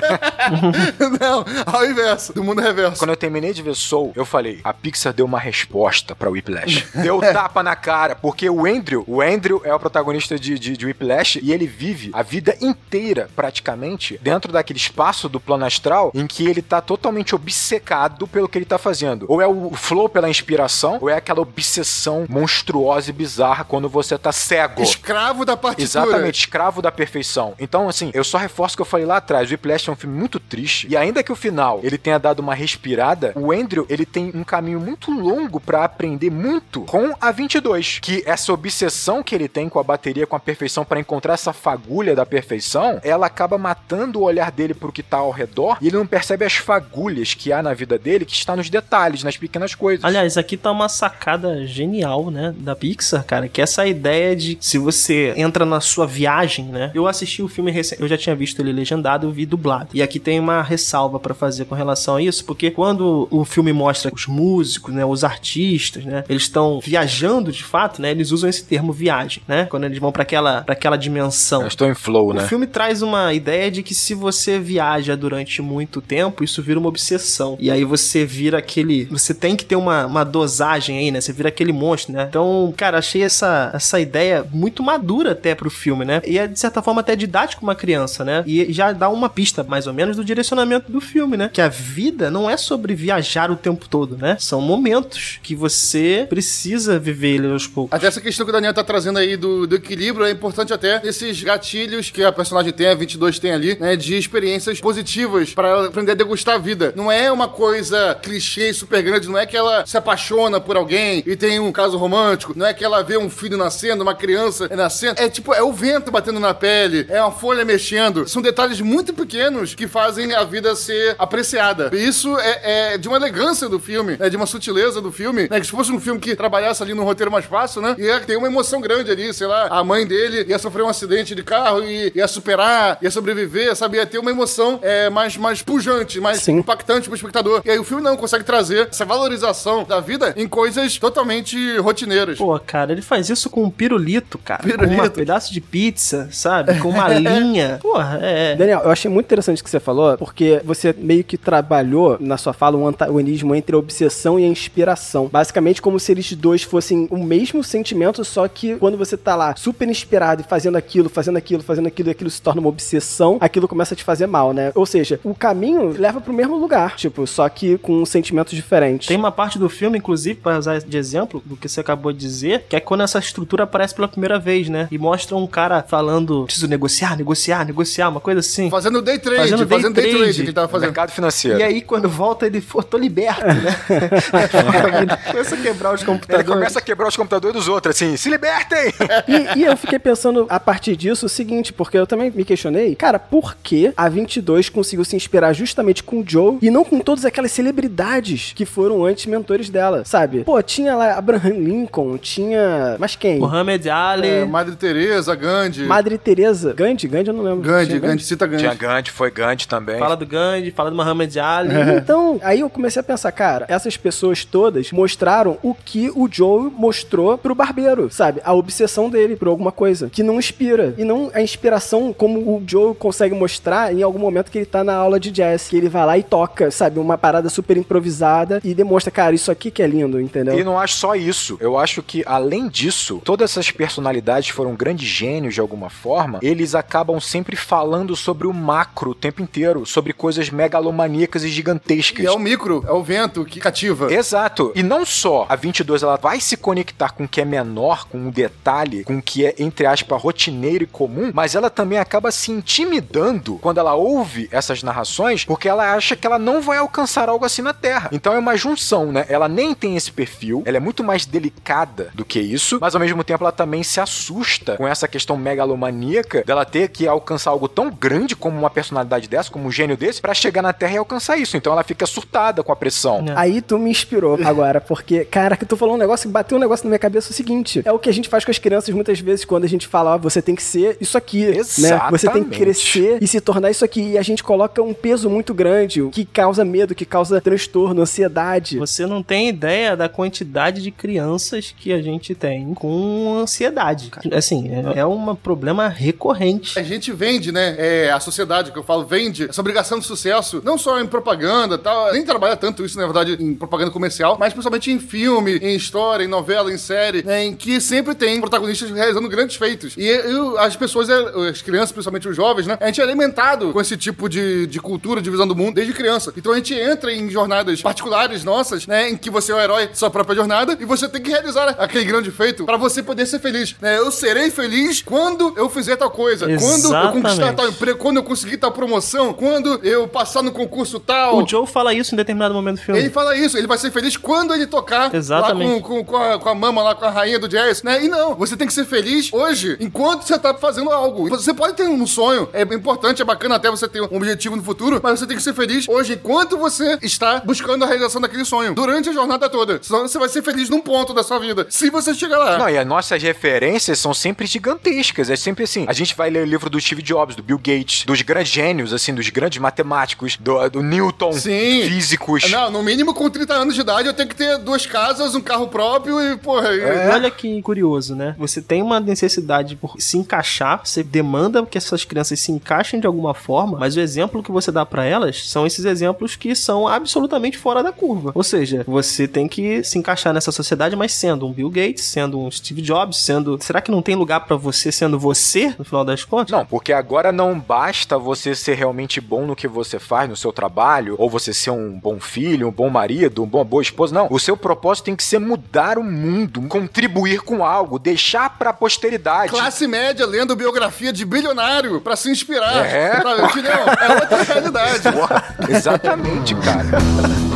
Não, ao inverso. Do mundo reverso. Quando eu terminei de ver Soul, eu falei, a Pixar deu uma resposta pra Whiplash. Deu tapa na cara, porque o Andrew, o Andrew é o protagonista de, de, de Whiplash e ele vive a vida inteira, praticamente, dentro daquele espaço do plano astral em que ele tá totalmente obcecado pelo que ele tá fazendo. Ou é o flow pela inspiração, ou é aquela obsessão monstruosa e bizarra quando você tá cego. Escravo da partitura. Exatamente, escravo da perfeição. Então, assim, eu só reforço o que eu falei lá atrás. O Whiplash é um filme muito triste. E ainda que o final ele tenha dado uma respirada, o Andrew ele tem um caminho muito longo pra aprender muito com a 22. Que essa obsessão que ele tem com a bateria, com a perfeição, pra encontrar essa fagulha da perfeição, ela acaba matando o olhar dele pro que tá ao redor e ele não percebe as fagulhas que há na vida dele, que está nos detalhes, nas pequenas coisas. Aliás, aqui tá uma sacada genial, né, da Pixar, cara, que é essa ideia de se você entra na sua viagem, né? Eu assisti o filme recente, eu já tinha visto ele legendado, eu vi dublado. E aqui tem uma ressalva pra fazer com relação a isso, porque quando o filme mostra os músicos, né, os artistas, né, eles estão viajando de fato, né? Eles usam esse termo viagem, né? Quando eles vão pra aquela para aquela dimensão. Eu estou em flow, O né? filme traz uma ideia de que se você viaja durante muito tempo, isso vira uma obsessão. E aí você vira aquele. Você tem que ter uma, uma dosagem aí, né? Você vira aquele monstro, né? Então, cara, achei essa, essa ideia muito madura até pro filme, né? E é, de certa forma, até didático uma criança, né? E já dá uma pista, mais ou menos, do direcionamento do filme, né? Que a vida não é sobre viajar o tempo todo, né? São momentos que você precisa viver ele aos poucos. Até essa questão que o Daniel tá trazendo aí do, do equilíbrio é importante até esses gatilhos que a personagem tem, a 22 tem ali, né? De experiências positivas pra ela aprender a degustar a vida. Não é uma coisa clichê e super grande, não é que ela se apaixona por alguém e tem um caso romântico, não é que ela vê um filho nascendo, uma criança nascendo. É tipo, é o vento batendo na pele, é uma folha mexendo. São detalhes muito pequenos que fazem a vida ser apreciada. E isso é, é de uma elegância do filme, é de uma sutileza do filme, né? Que se fosse um filme que trabalhasse ali no roteiro mais fácil, né? Ia ter uma emoção grande ali, sei lá, a mãe dele ia sofrer um acidente de carro e ia superar, ia sobreviver, sabe? Ia ter uma emoção é, mais, mais pujante, mais Sim. impactante pro espectador. E aí o filme não consegue trazer essa valorização da vida em coisas totalmente rotineiras. Pô, cara, ele faz isso com um pirulito, cara. Pirulito. Com um pedaço de pizza, sabe? Com uma linha. Porra, é. Daniel, eu achei muito interessante o que você falou, porque você meio que trabalhou na sua fala um antagonismo entre a obsessão e a inspiração. Basicamente, como se eles dois fossem o mesmo sentimento, só que quando você tá lá super inspirado e fazendo aquilo, fazendo aquilo, fazendo aquilo, e aquilo se torna uma obsessão, aquilo começa a te fazer mal, né? Ou seja, o caminho leva pro mesmo lugar, tipo, só que com sentimentos diferentes. Tem uma parte do filme, inclusive, pra usar de exemplo do que você acabou de dizer, que é quando essa estrutura aparece pela primeira vez, né? E mostra um cara falando, preciso negociar, negociar, negociar, uma coisa assim. Fazendo day trade, Fazendo fazendo, day day, trade trade. que ele tava fazendo. Mercado financeiro. E aí, quando volta, ele, pô, tô liberto, né? começa a quebrar os Ele computadores. começa a quebrar os computadores dos outros, assim, se libertem! E, e eu fiquei pensando a partir disso o seguinte, porque eu também me questionei, cara, por que a 22 conseguiu conseguiu se inspirar justamente com o Joe e não com todas aquelas celebridades que foram antes mentores dela, sabe? Pô, tinha lá Abraham Lincoln, tinha. Mas quem? Muhammad Ali. É, Madre Teresa, Gandhi. Madre Teresa. Gandhi? Gandhi eu não lembro. Gandhi, Tinha Gandhi, cita Gandhi. Tinha Gandhi, foi Gandhi também. Fala do Gandhi, fala do Muhammad Ali. Então, aí eu comecei a pensar, cara, essas pessoas todas mostraram o que o Joe mostrou pro barbeiro, sabe? A obsessão dele por alguma coisa que não inspira. E não a inspiração como o Joe consegue mostrar em algum momento que ele tá na aula de jazz, que ele vai lá e toca, sabe? Uma parada super improvisada e demonstra, cara, isso aqui que é lindo, entendeu? E não acho só isso. Eu acho que, além disso, todas essas personalidades foram grandes gênios de alguma forma. Eles acabam sempre falando sobre o macro o tempo inteiro, sobre coisas megalomaníacas e gigantescas. E é o micro, é o vento que cativa. Exato. E não só a 22 ela vai se conectar com o que é menor, com um detalhe, com o que é, entre aspas, rotineiro e comum, mas ela também acaba se intimidando quando ela ouve essas narrações, porque ela acha que ela não vai alcançar algo assim na Terra. Então é uma junção, né? Ela nem tem esse perfil, ela é muito mais delicada do que isso, mas ao mesmo tempo ela também se assusta com essa questão megalomaníaca dela ter que alcançar algo tão grande como uma personalidade dessa, como um gênio desse, para chegar na Terra e alcançar isso. Então ela fica surtada com a pressão. É. Aí tu me inspirou agora, porque, cara, que tu falou um negócio, bateu um negócio na minha cabeça o seguinte: é o que a gente faz com as crianças muitas vezes quando a gente fala, ó, você tem que ser isso aqui, né? Você tem que Exatamente. crescer e se tornar isso aqui. E a gente coloca um peso muito grande, o que causa medo, que causa transtorno, ansiedade. Você não tem ideia da quantidade de crianças que a gente tem com ansiedade. Assim, é, é um problema recorrente. A gente vende, né? É, a sociedade que eu falo vende essa obrigação de sucesso, não só em propaganda tal, nem trabalha tanto isso, na verdade, em propaganda comercial, mas principalmente em filme, em história, em novela, em série, né, em que sempre tem protagonistas realizando grandes feitos. E eu- as pessoas, é, as crianças, principalmente os jovens, né? A gente é alimentado com esse tipo de, de cultura, de visão do mundo desde criança. Então a gente entra em jornadas particulares nossas, né? Em que você é o herói de sua própria jornada e você tem que realizar aquele grande feito pra você poder ser feliz, né? Eu serei feliz quando eu fizer tal coisa, quando eu conquistar Exatamente. tal emprego, quando eu conseguir tal promoção, quando eu passar no concurso tal. O Joe fala isso em determinado momento do filme. Ele fala isso, ele vai ser feliz quando ele tocar Exatamente. com, com, com a, com a mama, lá com a rainha do jazz, né? E não, você tem que ser feliz hoje, enquanto você tá fazendo algo. Você pode ter um sonho, é importante, é bacana até você ter um objetivo no futuro, mas você tem que ser feliz hoje, enquanto você está buscando a realização daquele sonho, durante a jornada toda. Senão você vai ser feliz num ponto da sua vida, se você chegar lá. Não, e as nossas referências são sempre gigantescas. É sempre assim. A gente vai ler o livro do Steve Jobs, do Bill Gates, dos grandes gênios, assim, dos grandes matemáticos, do, do Newton, Sim. físicos. Não, no mínimo com 30 anos de idade eu tenho que ter duas casas, um carro próprio e, porra. e- E Olha que curioso, né? Você tem uma necessidade por se encaixar, você demanda que essas crianças se encaixem de alguma forma, mas o exemplo que você dá pra elas são esses exemplos que são absolutamente fora da curva. Ou seja, você tem que se encaixar nessa sociedade, mas sendo um Bill Gates, sendo um Steve Jobs, sendo. Será que não tem lugar pra você sendo você, no final das contas? Não, porque agora não basta você ser realmente bom no que você faz, no seu trabalho, ou você ser um bom filho, um bom marido, uma boa, boa esposa. Não. O seu propósito tem que ser mudar o mundo, contribuir com algo, deixar pra posteridade. Classe média lendo biografia de bilionário pra se inspirar. É. Entendeu? É outra realidade. Porra, exatamente, cara.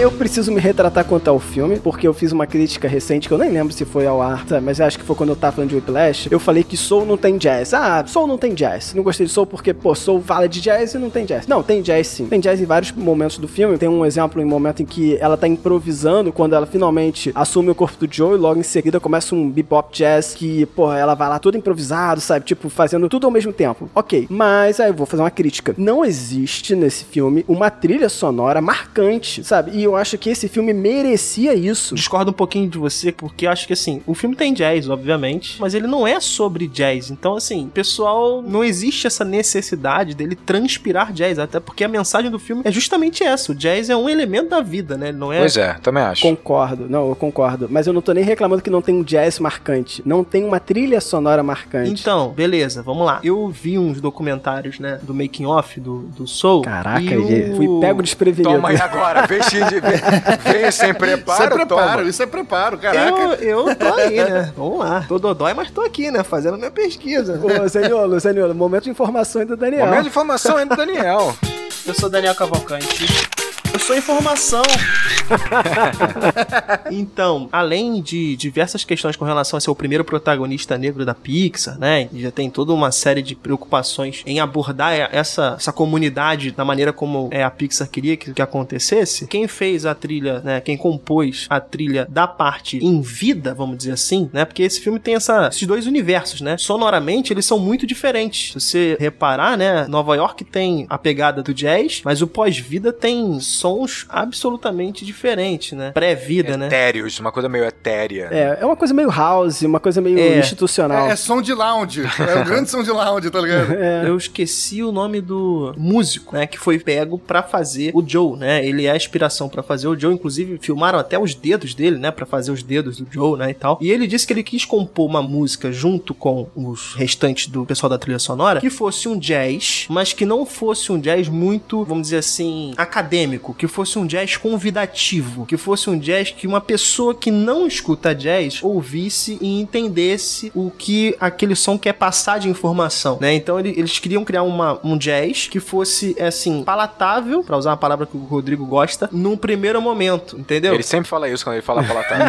Eu preciso me retratar quanto ao filme, porque eu fiz uma crítica recente, que eu nem lembro se foi ao ar, tá? mas acho que foi quando eu tava falando de Whiplash. Eu falei que Soul não tem jazz. Ah, Soul não tem jazz. Não gostei de Soul porque, pô, Soul fala de jazz e não tem jazz. Não, tem jazz sim. Tem jazz em vários momentos do filme. Tem um exemplo em um momento em que ela tá improvisando, quando ela finalmente assume o corpo do Joe e logo em seguida começa um bebop jazz que, pô, ela vai lá todo improvisado, sabe? Tipo, fazendo tudo ao mesmo tempo. Ok, mas aí eu vou fazer uma crítica. Não existe nesse filme uma trilha sonora marcante, sabe? E eu acho que esse filme merecia isso. Discordo um pouquinho de você, porque eu acho que assim, o filme tem jazz, obviamente, mas ele não é sobre jazz. Então, assim, pessoal, não existe essa necessidade dele transpirar jazz, até porque a mensagem do filme é justamente essa: o jazz é um elemento da vida, né? Ele Não é. Pois é, também acho. Concordo, não, eu concordo. Mas eu não tô nem reclamando que não tem um jazz marcante. Não tem uma trilha sonora marcante. Então, beleza, vamos lá. Eu vi uns documentários, né, do making off do, do Soul. Caraca, e o... fui pego desprevenido. Toma aí agora, vem, sem- vem, vem sem preparo, Isso é preparo, toma. isso é preparo, caraca. Eu, eu tô aí, né? Vamos lá. Tô dodói, mas tô aqui, né? Fazendo minha pesquisa. Ô, Zaniolo, Zaniolo, momento de informações do Daniel. Momento de informação aí do Daniel. Eu sou Daniel Cavalcante. Sou informação. Então, além de diversas questões com relação a ser o primeiro protagonista negro da Pixar, né? Já tem toda uma série de preocupações em abordar essa, essa comunidade da maneira como é, a Pixar queria que, que acontecesse. Quem fez a trilha, né? Quem compôs a trilha da parte em vida, vamos dizer assim, né? Porque esse filme tem essa, esses dois universos, né? Sonoramente, eles são muito diferentes. Se você reparar, né? Nova York tem a pegada do jazz, mas o pós-vida tem sons absolutamente diferentes, né? Pré-vida, né? Etéreos, uma coisa meio etérea. É, é uma coisa meio house, uma coisa meio É. institucional. É, é som de lounge. É o grande som de lounge, tá ligado? Eu esqueci o nome do músico, né, que foi pego pra fazer o Joe, né? Ele é a inspiração pra fazer o Joe, inclusive filmaram até os dedos dele, né, Pra fazer os dedos do Joe, né, e tal. E ele disse que ele quis compor uma música junto com os restantes do pessoal da trilha sonora que fosse um jazz, mas que não fosse um jazz muito, vamos dizer assim, acadêmico, que fosse um jazz convidativo, que fosse um jazz que uma pessoa que não escuta jazz ouvisse e entendesse o que aquele som quer passar de informação, né? Então ele- eles queriam criar uma, um jazz que fosse, assim, palatável, pra usar uma palavra que o Rodrigo gosta, num primeiro momento, entendeu? Ele sempre fala isso quando ele fala palatável.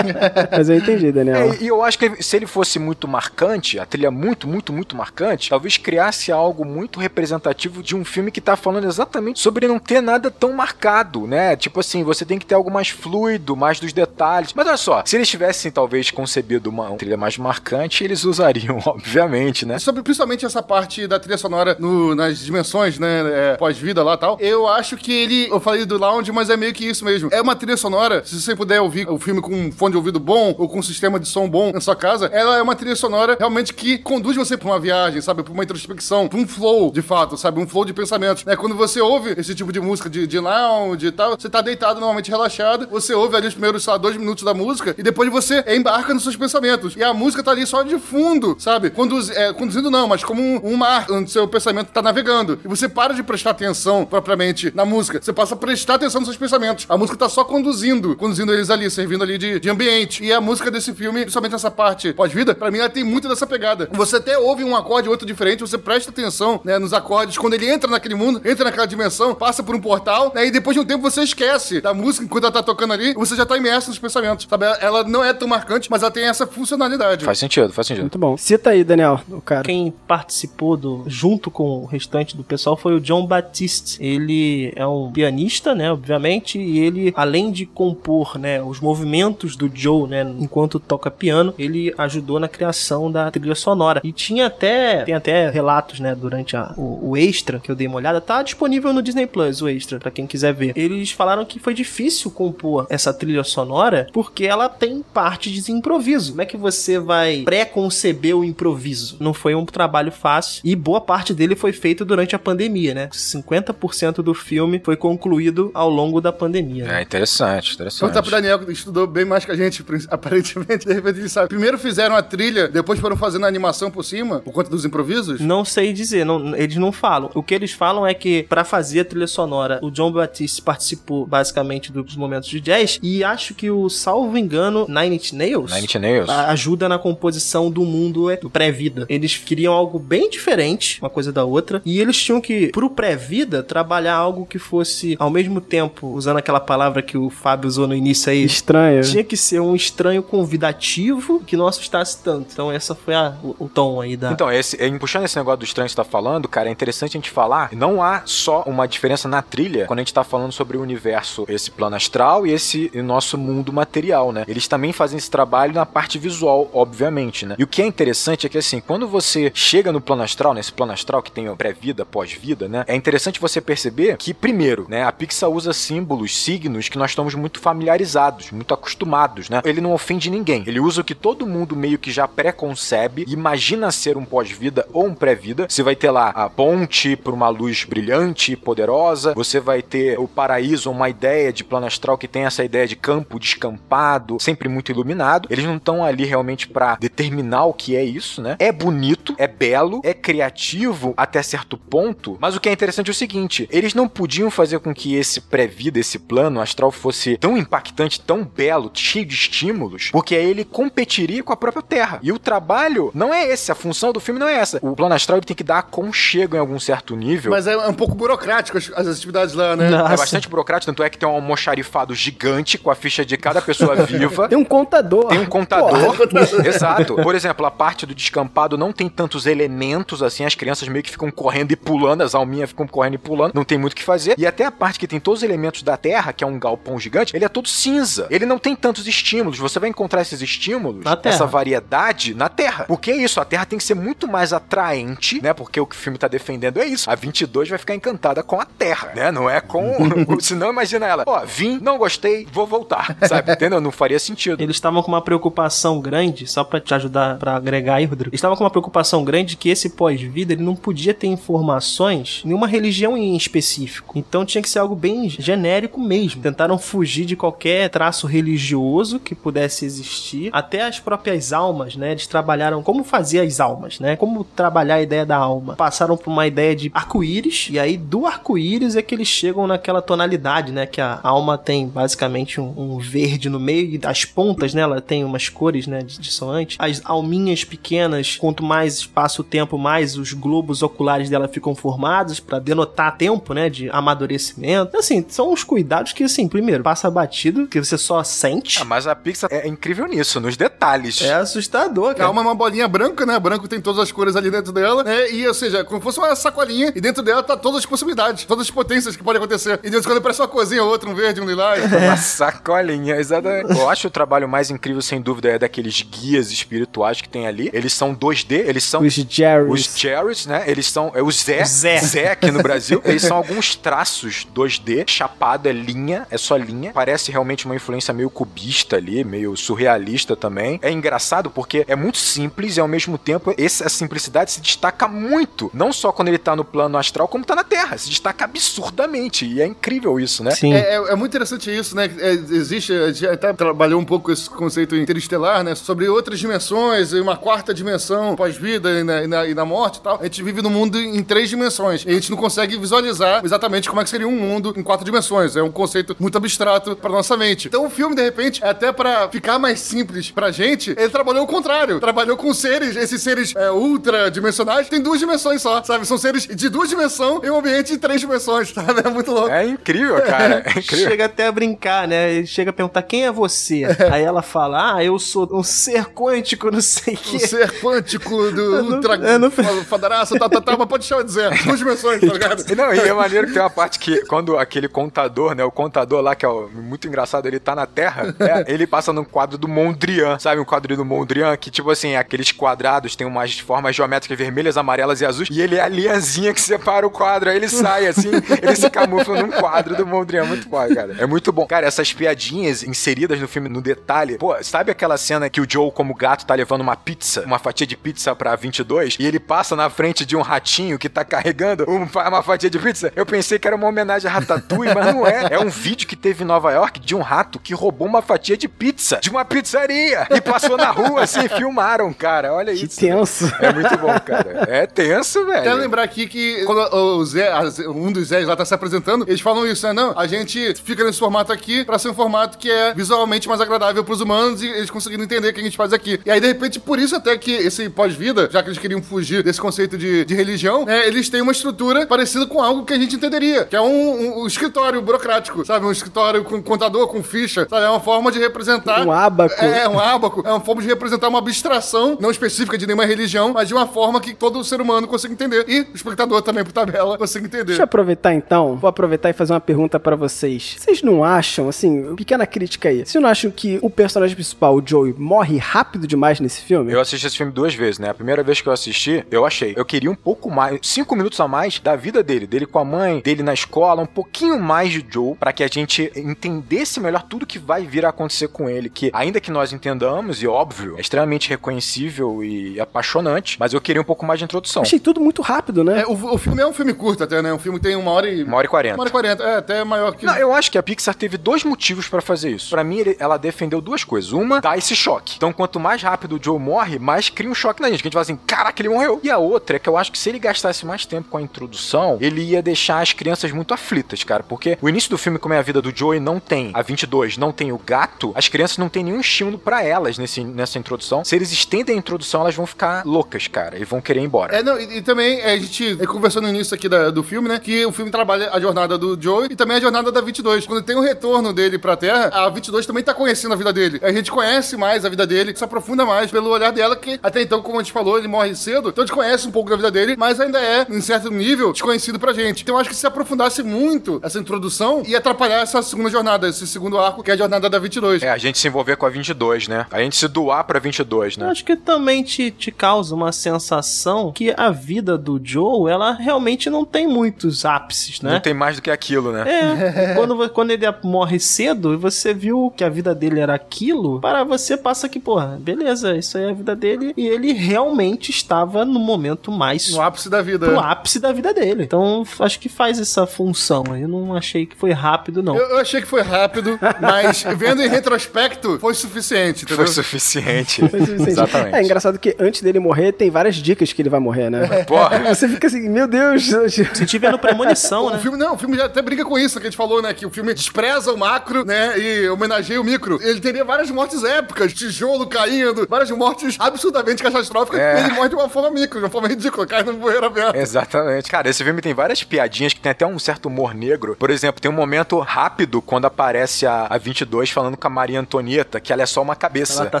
Mas eu entendi, Daniel. É, e eu acho que se ele fosse muito marcante, a trilha muito, muito, muito marcante, talvez criasse algo muito representativo de um filme que tá falando exatamente sobre não ter nada tão marcado, né? Tipo assim, você tem que ter algo mais fluido, mais dos detalhes. Mas olha só, se eles tivessem talvez concebido uma, trilha mais marcante, eles usariam, obviamente, né? Sobre principalmente essa parte da trilha sonora no- nas dimensões, né? é, Pós-vida lá tal. Eu acho que ele. Eu falei do lounge, mas é meio que isso mesmo. É uma trilha sonora. Se você puder ouvir o filme com um fone de ouvido bom ou com um sistema de som bom na sua casa, ela é uma trilha sonora realmente que conduz você pra uma viagem, sabe? Pra uma introspecção, pra um flow, de fato, sabe? Um flow de pensamentos. É quando você ouve esse tipo de música de, de lounge e tal, você tá deitado normalmente relaxado, você ouve ali os primeiros, lá, dois minutos da música e depois você embarca nos seus pensamentos. E a música tá ali só de fundo, sabe? Conduz, é, conduzindo não, mas como um, um mar onde seu pensamento tá navegando. E você para de prestar atenção propriamente na música. Você passa a prestar atenção nos seus pensamentos. A música tá só conduzindo, conduzindo eles ali, servindo ali de, de ambiente. E a música desse filme, principalmente essa parte pós-vida, pra mim ela tem muito dessa pegada. Você até ouve um acorde ou outro diferente, você presta atenção, né, nos acordes. Quando ele entra naquele mundo, entra naquela dimensão, passa por um portal, né, e depois de um tempo você esquece da música enquanto ela tá tocando ali, você já tá imerso nos pensamentos, sabe? Ela- não é tão marcante, mas ela tem essa funcionalidade. Faz sentido, faz sentido. Muito bom. Cita aí, Daniel, o cara. Quem participou do junto com o restante do pessoal foi o John Batiste. Ele é um pianista, né, obviamente, e ele além de compor, né, os movimentos do Joe, né, enquanto toca piano, ele ajudou na criação da trilha sonora. E tinha até tem até relatos, né, durante a- o, o extra que eu dei uma olhada, tá disponível no Disney Plus o extra pra quem quiser ver. Eles falaram que foi difícil compor essa trilha sonora porque ela tem parte de improviso. Como é que você vai pré-conceber o improviso? Não foi um trabalho fácil e boa parte dele foi feito durante a pandemia, né? 50% do filme foi concluído ao longo da pandemia. né? É interessante, Perguntar pro interessante. Daniel, que estudou bem mais que a gente, aparentemente, de repente ele sabe. Primeiro fizeram a trilha, depois foram fazendo a animação por cima, por conta dos improvisos? Não sei dizer, não- eles não falam. O que eles falam é que pra fazer a trilha sonora, o John Batiste participou basicamente dos momentos de jazz e acho que o salvo engano Nine Inch Nails Nine Inch Nails. ajuda na composição do mundo é- pré-vida. Eles queriam algo bem diferente, uma coisa da outra, e eles tinham que pro pré-vida trabalhar algo que fosse ao mesmo tempo, usando aquela palavra que o Fábio usou no início aí, Estranho. tinha que ser um estranho convidativo que não assustasse tanto. Então essa foi a- o, o tom aí da Então, esse, em puxando esse negócio do estranho que você tá falando, cara, é interessante a gente falar. Não há só uma diferença na trilha quando a gente tá falando sobre o universo, esse plano astral e esse e nosso mundo material, né? Eles também fazem esse trabalho na parte visual, obviamente, né? E o que é interessante é que, assim, quando você chega no plano astral, nesse plano astral que tem pré-vida, pós-vida, né? É interessante você perceber que, primeiro, né? A Pixar usa símbolos, signos que nós estamos muito familiarizados, muito acostumados, né? Ele não ofende ninguém. Ele usa o que todo mundo meio que já preconcebe, imagina ser um pós-vida ou um pré-vida. Você vai ter lá a ponte para uma luz brilhante e poderosa. Você vai ter o paraíso, uma ideia de plano astral que tem essa ideia de campo descampado, sempre muito iluminado. Eles não estão ali realmente para determinar o que é isso, né? É bonito, é belo, é criativo até certo ponto, mas o que é interessante é o seguinte: eles não podiam fazer com que esse pré-vida, esse plano astral fosse tão impactante, tão belo, cheio de estímulos, porque aí ele competiria com a própria Terra. E o trabalho não é esse, a função do filme não é essa. O plano astral ele tem que dar aconchego em algum certo nível. Mas é um pouco burocrático as, as atividades lá, né? Nossa. É bastante burocrático, tanto é que tem uma almoxarifado gigante com a ficha de cada pessoa viva. Tem um contador. Tem um contador. Exato. Por exemplo, a parte do descampado não tem tantos elementos assim, as crianças meio que ficam correndo e pulando, as alminhas ficam correndo e pulando, não tem muito o que fazer. E até a parte que tem todos os elementos da Terra, que é um galpão gigante, ele é todo cinza. Ele não tem tantos estímulos. Você vai encontrar esses estímulos, essa variedade na Terra. Porque é isso, a Terra tem que ser muito mais atraente, né? Porque o que o filme tá defendendo é isso. A 22 vai ficar encantada com a Terra, né? Não é com. Senão imagina ela, ó, vim, não gostei, vou voltar, sabe? Entendeu? Não faria sentido. Eles estavam com uma preocupação grande, só pra te ajudar, pra agregar aí, Rodrigo. Eles estavam com uma preocupação grande que esse pós-vida ele não podia ter informações nenhuma religião em específico. Então tinha que ser algo bem genérico mesmo. Tentaram fugir de qualquer traço religioso que pudesse existir, até as próprias almas, né? Eles trabalharam como fazer as almas, né? Como trabalhar a ideia da alma. Passaram por uma ideia de arco-íris, e aí do arco-íris é que eles chegam naquela tonalidade, né? Que a alma tem basicamente um, um verde no meio e as pontas, né? Ela tem umas cores, né? De dissonante. As alminhas pequenas, quanto mais passa o tempo, mais os globos oculares dela ficam formados para denotar tempo, né? De amadurecimento. Assim, são os cuidados que, assim, primeiro, passa batido, que você só sente. Ah, mas a Pixar é incrível nisso, nos detalhes. É assustador, A cara. alma é uma bolinha branca, né? Branco tem todas as cores ali dentro dela, né? E, ou seja, como se fosse uma sacolinha, e dentro dela tá todas as possibilidades, todas as potências que podem acontecer. E de vez em quando aparece uma coisinha ou outra, um verde, um lilás. Uma sacolinha, exatamente. Eu acho o trabalho mais incrível, sem dúvida, é daqueles guias espirituais que tem ali. Eles são 2D, eles são Os Jerrys. os Cherries, né? Eles são. É o Zé. Zé. Zé aqui no Brasil. Eles são alguns traços 2D. Chapado é linha, é só linha. Parece realmente uma influência meio cubista ali, meio surrealista também. É engraçado porque é muito simples e ao mesmo tempo essa simplicidade se destaca muito. Não só quando ele tá no plano astral, como tá na Terra. Se destaca absurdamente. E é incrível isso, né? Sim. É, é- é muito interessante isso, né? É, existe, a gente até trabalhou um pouco esse conceito interestelar, né? Sobre outras dimensões, e uma quarta dimensão pós-vida e na, e na- e na morte e tal. A gente vive num mundo em três dimensões. E a gente não consegue visualizar exatamente como é que seria um mundo em quatro dimensões. É um conceito muito abstrato pra nossa mente. Então o filme, de repente, é até pra ficar mais simples pra gente, ele trabalhou o contrário. Trabalhou com seres, esses seres é, ultradimensionais, tem duas dimensões só, sabe? São seres de duas dimensões em um ambiente de três dimensões, sabe? É muito louco. É incrível, cara. É incrível. Chega até a brincar, né? Ele chega a perguntar quem é você. Aí ela fala: Ah, eu sou um ser quântico, não sei o O que. ser quântico do não- ultra eu não- fa- fadaraça, tá, tá, tá, mas pode deixar eu dizer. Duas dimensões, tá ligado? E Não, e é maneiro que tem uma parte que, quando aquele contador, né? O contador lá, que é o- muito engraçado, ele tá na Terra, né, ele passa num quadro do Mondrian, sabe? Um quadro do Mondrian, que, tipo assim, aqueles quadrados tem umas formas geométricas vermelhas, amarelas e azuis, e ele é a linhazinha que separa o quadro, aí ele sai assim, ele se camufla num quadro do Mondrian, muito foda, cara. É muito bom. Cara, essas piadinhas inseridas no filme no detalhe, pô, sabe aquela cena que o Joe, como gato, tá levando uma pizza, uma fatia de pizza pra 22, e ele passa na frente de um ratinho que tá carregando um uma fatia de pizza? Eu pensei que era uma homenagem a Ratatouille, mas não é. É um vídeo que teve em Nova York de um rato que roubou uma fatia de pizza de uma pizzaria e passou na rua assim, e filmaram, cara. Olha Que isso. tenso. É muito bom, cara. É tenso, Até velho. lembrar aqui que quando o Zé, Zé- um dos Zés lá tá se apresentando, eles falam isso, né? Não, a gente fica nesse formato aqui pra ser um formato que é visualmente mais agradável pros humanos e eles conseguiram entender o que a gente faz aqui. E aí, de repente, por isso até que esse pós-vida, já que eles queriam fugir desse conceito de, de religião, né, eles têm uma estrutura parecida com algo que a gente entenderia, que é um, um- um escritório burocrático, sabe? Um escritório com contador, com ficha, sabe? É uma forma de representar... Um ábaco. É, um ábaco. É uma forma de representar uma abstração, não específica de nenhuma religião, mas de uma forma que todo ser humano consiga entender. E o espectador também, por tabela, consiga entender. Deixa eu aproveitar então, vou aproveitar e fazer uma pergunta pra vocês. Vocês não acham, assim, pequena crítica aí, vocês não acham que o personagem principal, o Joey, morre rápido demais nesse filme? Eu assisti esse filme duas vezes, né? A primeira vez que eu assisti, eu achei. Eu queria um pouco mais, cinco minutos a mais da vida dele, dele com a mãe, dele na escola, um pouquinho mais de Joe, pra que a gente entendesse melhor tudo que vai vir a acontecer com ele. Que, ainda que nós entendamos, e óbvio, é extremamente reconhecível e apaixonante, mas eu queria um pouco mais de introdução. Achei tudo muito rápido, né? É, o, o filme é um filme curto até, né? Um filme tem uma hora e... Uma hora e quarenta. Uma hora e quarenta. É, até maior que... Não, eu acho que a Pixar teve dois motivos pra fazer isso. Pra mim, ele- ela defendeu duas coisas. Uma, dá esse choque. Então, quanto mais rápido o Joe morre, mais cria um choque na gente. Que a gente fala assim, caraca, ele morreu. E a outra é que eu acho que se ele gastasse mais tempo com a introdução, ele ia deixar as crianças muito aflitas, cara. Porque o início do filme, como é a vida do Joey, não tem a 22, não tem o gato, as crianças não tem nenhum estímulo pra elas nesse, nessa introdução. Se eles estendem a introdução, elas vão ficar loucas, cara. E vão querer ir embora. É, não, e, e também é, a gente conversou no início aqui da- do filme, né? Que o filme trabalha a jornada do Joey e também a jornada da 22. Quando tem o retorno dele pra Terra, a 22 também tá conhecendo a vida dele. A gente conhece mais a vida dele, se aprofunda mais pelo olhar dela, que até então, como a gente falou, ele morre cedo, então a gente conhece um pouco da vida dele, mas ainda é, em certo nível, desconhecido pra gente. Então eu acho que se aprofundasse muito essa introdução, ia atrapalhar essa segunda jornada, esse segundo arco, que é a jornada da 22. É, a gente se envolver com a 22, né? A gente se doar pra 22, Eu né? acho que também te, te causa uma sensação que a vida do Joe, ela realmente não tem muitos ápices, né? Não tem mais do que aquilo, né? É, quando, quando ele morre cedo e você viu que a vida dele era aquilo, para você passa que, porra, beleza, isso aí é a vida dele e ele realmente estava no momento mais No ápice da vida. pro ápice da vida dele. Então, acho que faz essa função. Eu não achei que foi rápido, não. Eu, eu achei que foi rápido, mas vendo em retrospecto, foi suficiente, entendeu? Foi suficiente. Foi suficiente. Exatamente. É engraçado que antes dele morrer, tem várias dicas que ele vai morrer, né? Porra. Você fica assim, meu Deus. Se tiver no premonição, O né? filme, não, o filme já até briga com isso que a gente falou, né? Que o filme despreza o macro, né? E homenageia o micro. Ele teria várias mortes épicas, tijolo caindo, várias mortes absurdamente catastróficas. É. E ele morre de uma forma micro, de uma forma ridícula, cai no bueiro aberto. Exatamente. Cara, esse filme tem várias piadinhas que tem até um certo humor negro. Por exemplo, tem um momento rápido quando aparece a, a 22 falando com a Maria Antonieta que ela é só uma cabeça. Ela tá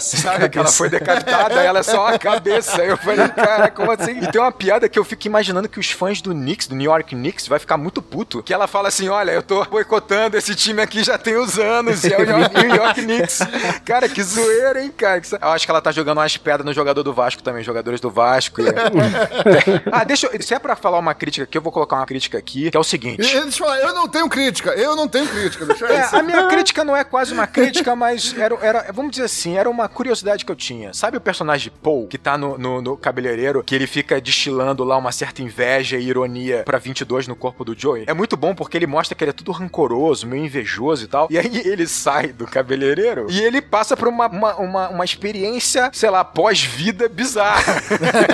sem Sabe? Que ela cabeça. foi decapitada, ela é só uma cabeça. Eu falei, cara, como assim? E tem uma piada que eu fico imaginando que os fãs do Knicks, do New York Knicks, vai ficar muito puto. Que ela fala assim: olha, eu tô boicotando esse time aqui já tem uns anos, e é o New York Knicks. Cara, que zoeira, hein, cara? Eu acho que ela tá jogando umas pedras no jogador do Vasco também, jogadores do Vasco. e- ah, deixa eu. Se é pra falar uma crítica aqui, eu vou colocar uma crítica aqui, que é o E seguinte. eles falam, eu não tenho crítica, eu não tenho crítica, deixa É, isso. a minha crítica não é quase uma crítica, mas era, era, vamos dizer assim, era uma curiosidade que eu tinha. Sabe o personagem Paul, que tá no, no, no cabeleireiro, que ele fica destilando lá uma certa inveja e ironia pra 22 no corpo do Joey? É muito bom porque ele mostra que ele é tudo rancoroso, meio invejoso e tal. E aí ele sai do cabeleireiro e ele passa por uma, uma, uma, uma experiência, sei lá, pós-vida bizarra.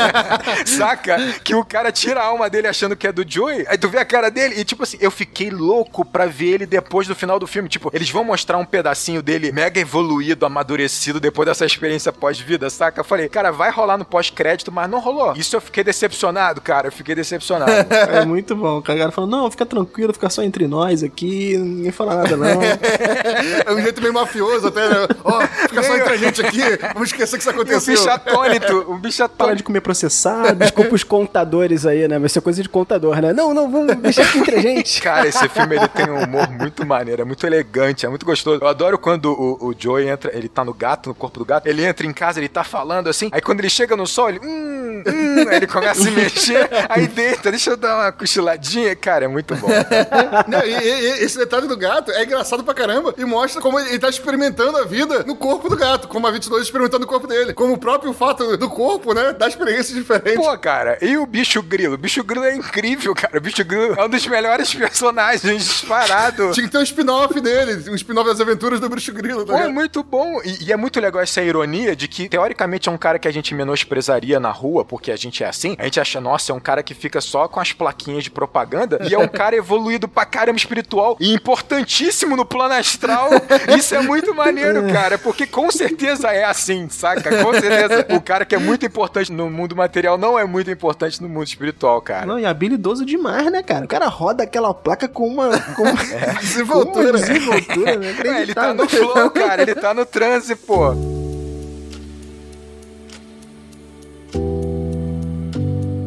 Saca? Que o cara tira a alma dele achando que é do Joey. Aí tu vê a cara dele e, tipo assim, eu fiquei louco pra ver ele depois do final do filme. Tipo, eles vão mostrar um pedacinho dele mega evoluído, amadurecido depois dessa experiência pós-vida, saca? Eu falei, cara, vai rolar no pós-crédito, mas não rolou. Isso eu fiquei decepcionado, cara. Eu fiquei decepcionado. É muito bom. O cara falou, não, fica tranquilo, fica só entre nós aqui, ninguém fala nada não. É um jeito meio mafioso até, né? Ó, fica só entre a gente aqui, vamos esquecer que isso E o aconteceu. bicho atônito, o bicho Para atônito. de comer processado. Desculpa os contadores aí, né? Vai ser coisa de contador, né? Não, não, vamos deixar aqui entre a gente. Cara, esse filme ele tem um humor muito maneiro, é muito elegante, é muito gostoso. Eu adoro quando o, o Joey entra, ele tá no gato, no corpo do gato, ele entra em casa, ele tá falando assim, aí quando ele chega no sol, ele. Hum, hum, aí ele começa a se mexer, aí deita, deixa eu dar uma cochiladinha. Cara, é muito bom. Não, e, e- esse detalhe do gato é engraçado pra caramba e mostra como ele tá experimentando a vida no corpo do gato, como a 22 experimentando o corpo dele. Como o próprio fato do corpo, né, dá experiências diferentes. Pô, cara, e o bicho grilo? O bicho grilo é incrível, cara. O bicho grilo é um dos melhores personagens disparado. Tinha que ter um spin-off dele, um spin-off das aventuras do Bruxo Grilo. Tá Pô, é muito bom. E, e é muito legal essa ironia de que, teoricamente, é um cara que a gente menosprezaria na rua, porque a gente é assim. A gente acha, nossa, é um cara que fica só com as plaquinhas de propaganda. E é um cara evoluído pra caramba espiritual e importantíssimo no plano astral. Isso é muito maneiro, cara, porque com certeza é assim, saca? Com certeza. O cara que é muito importante no mundo material não é muito importante no mundo espiritual, cara. Não, e habilidoso demais, né, cara? O cara roda aquela placa com uma. Com uma Desenvoltura. com uma desenvoltura, né? É, ele tá no flow, cara. Ele tá no transe, pô.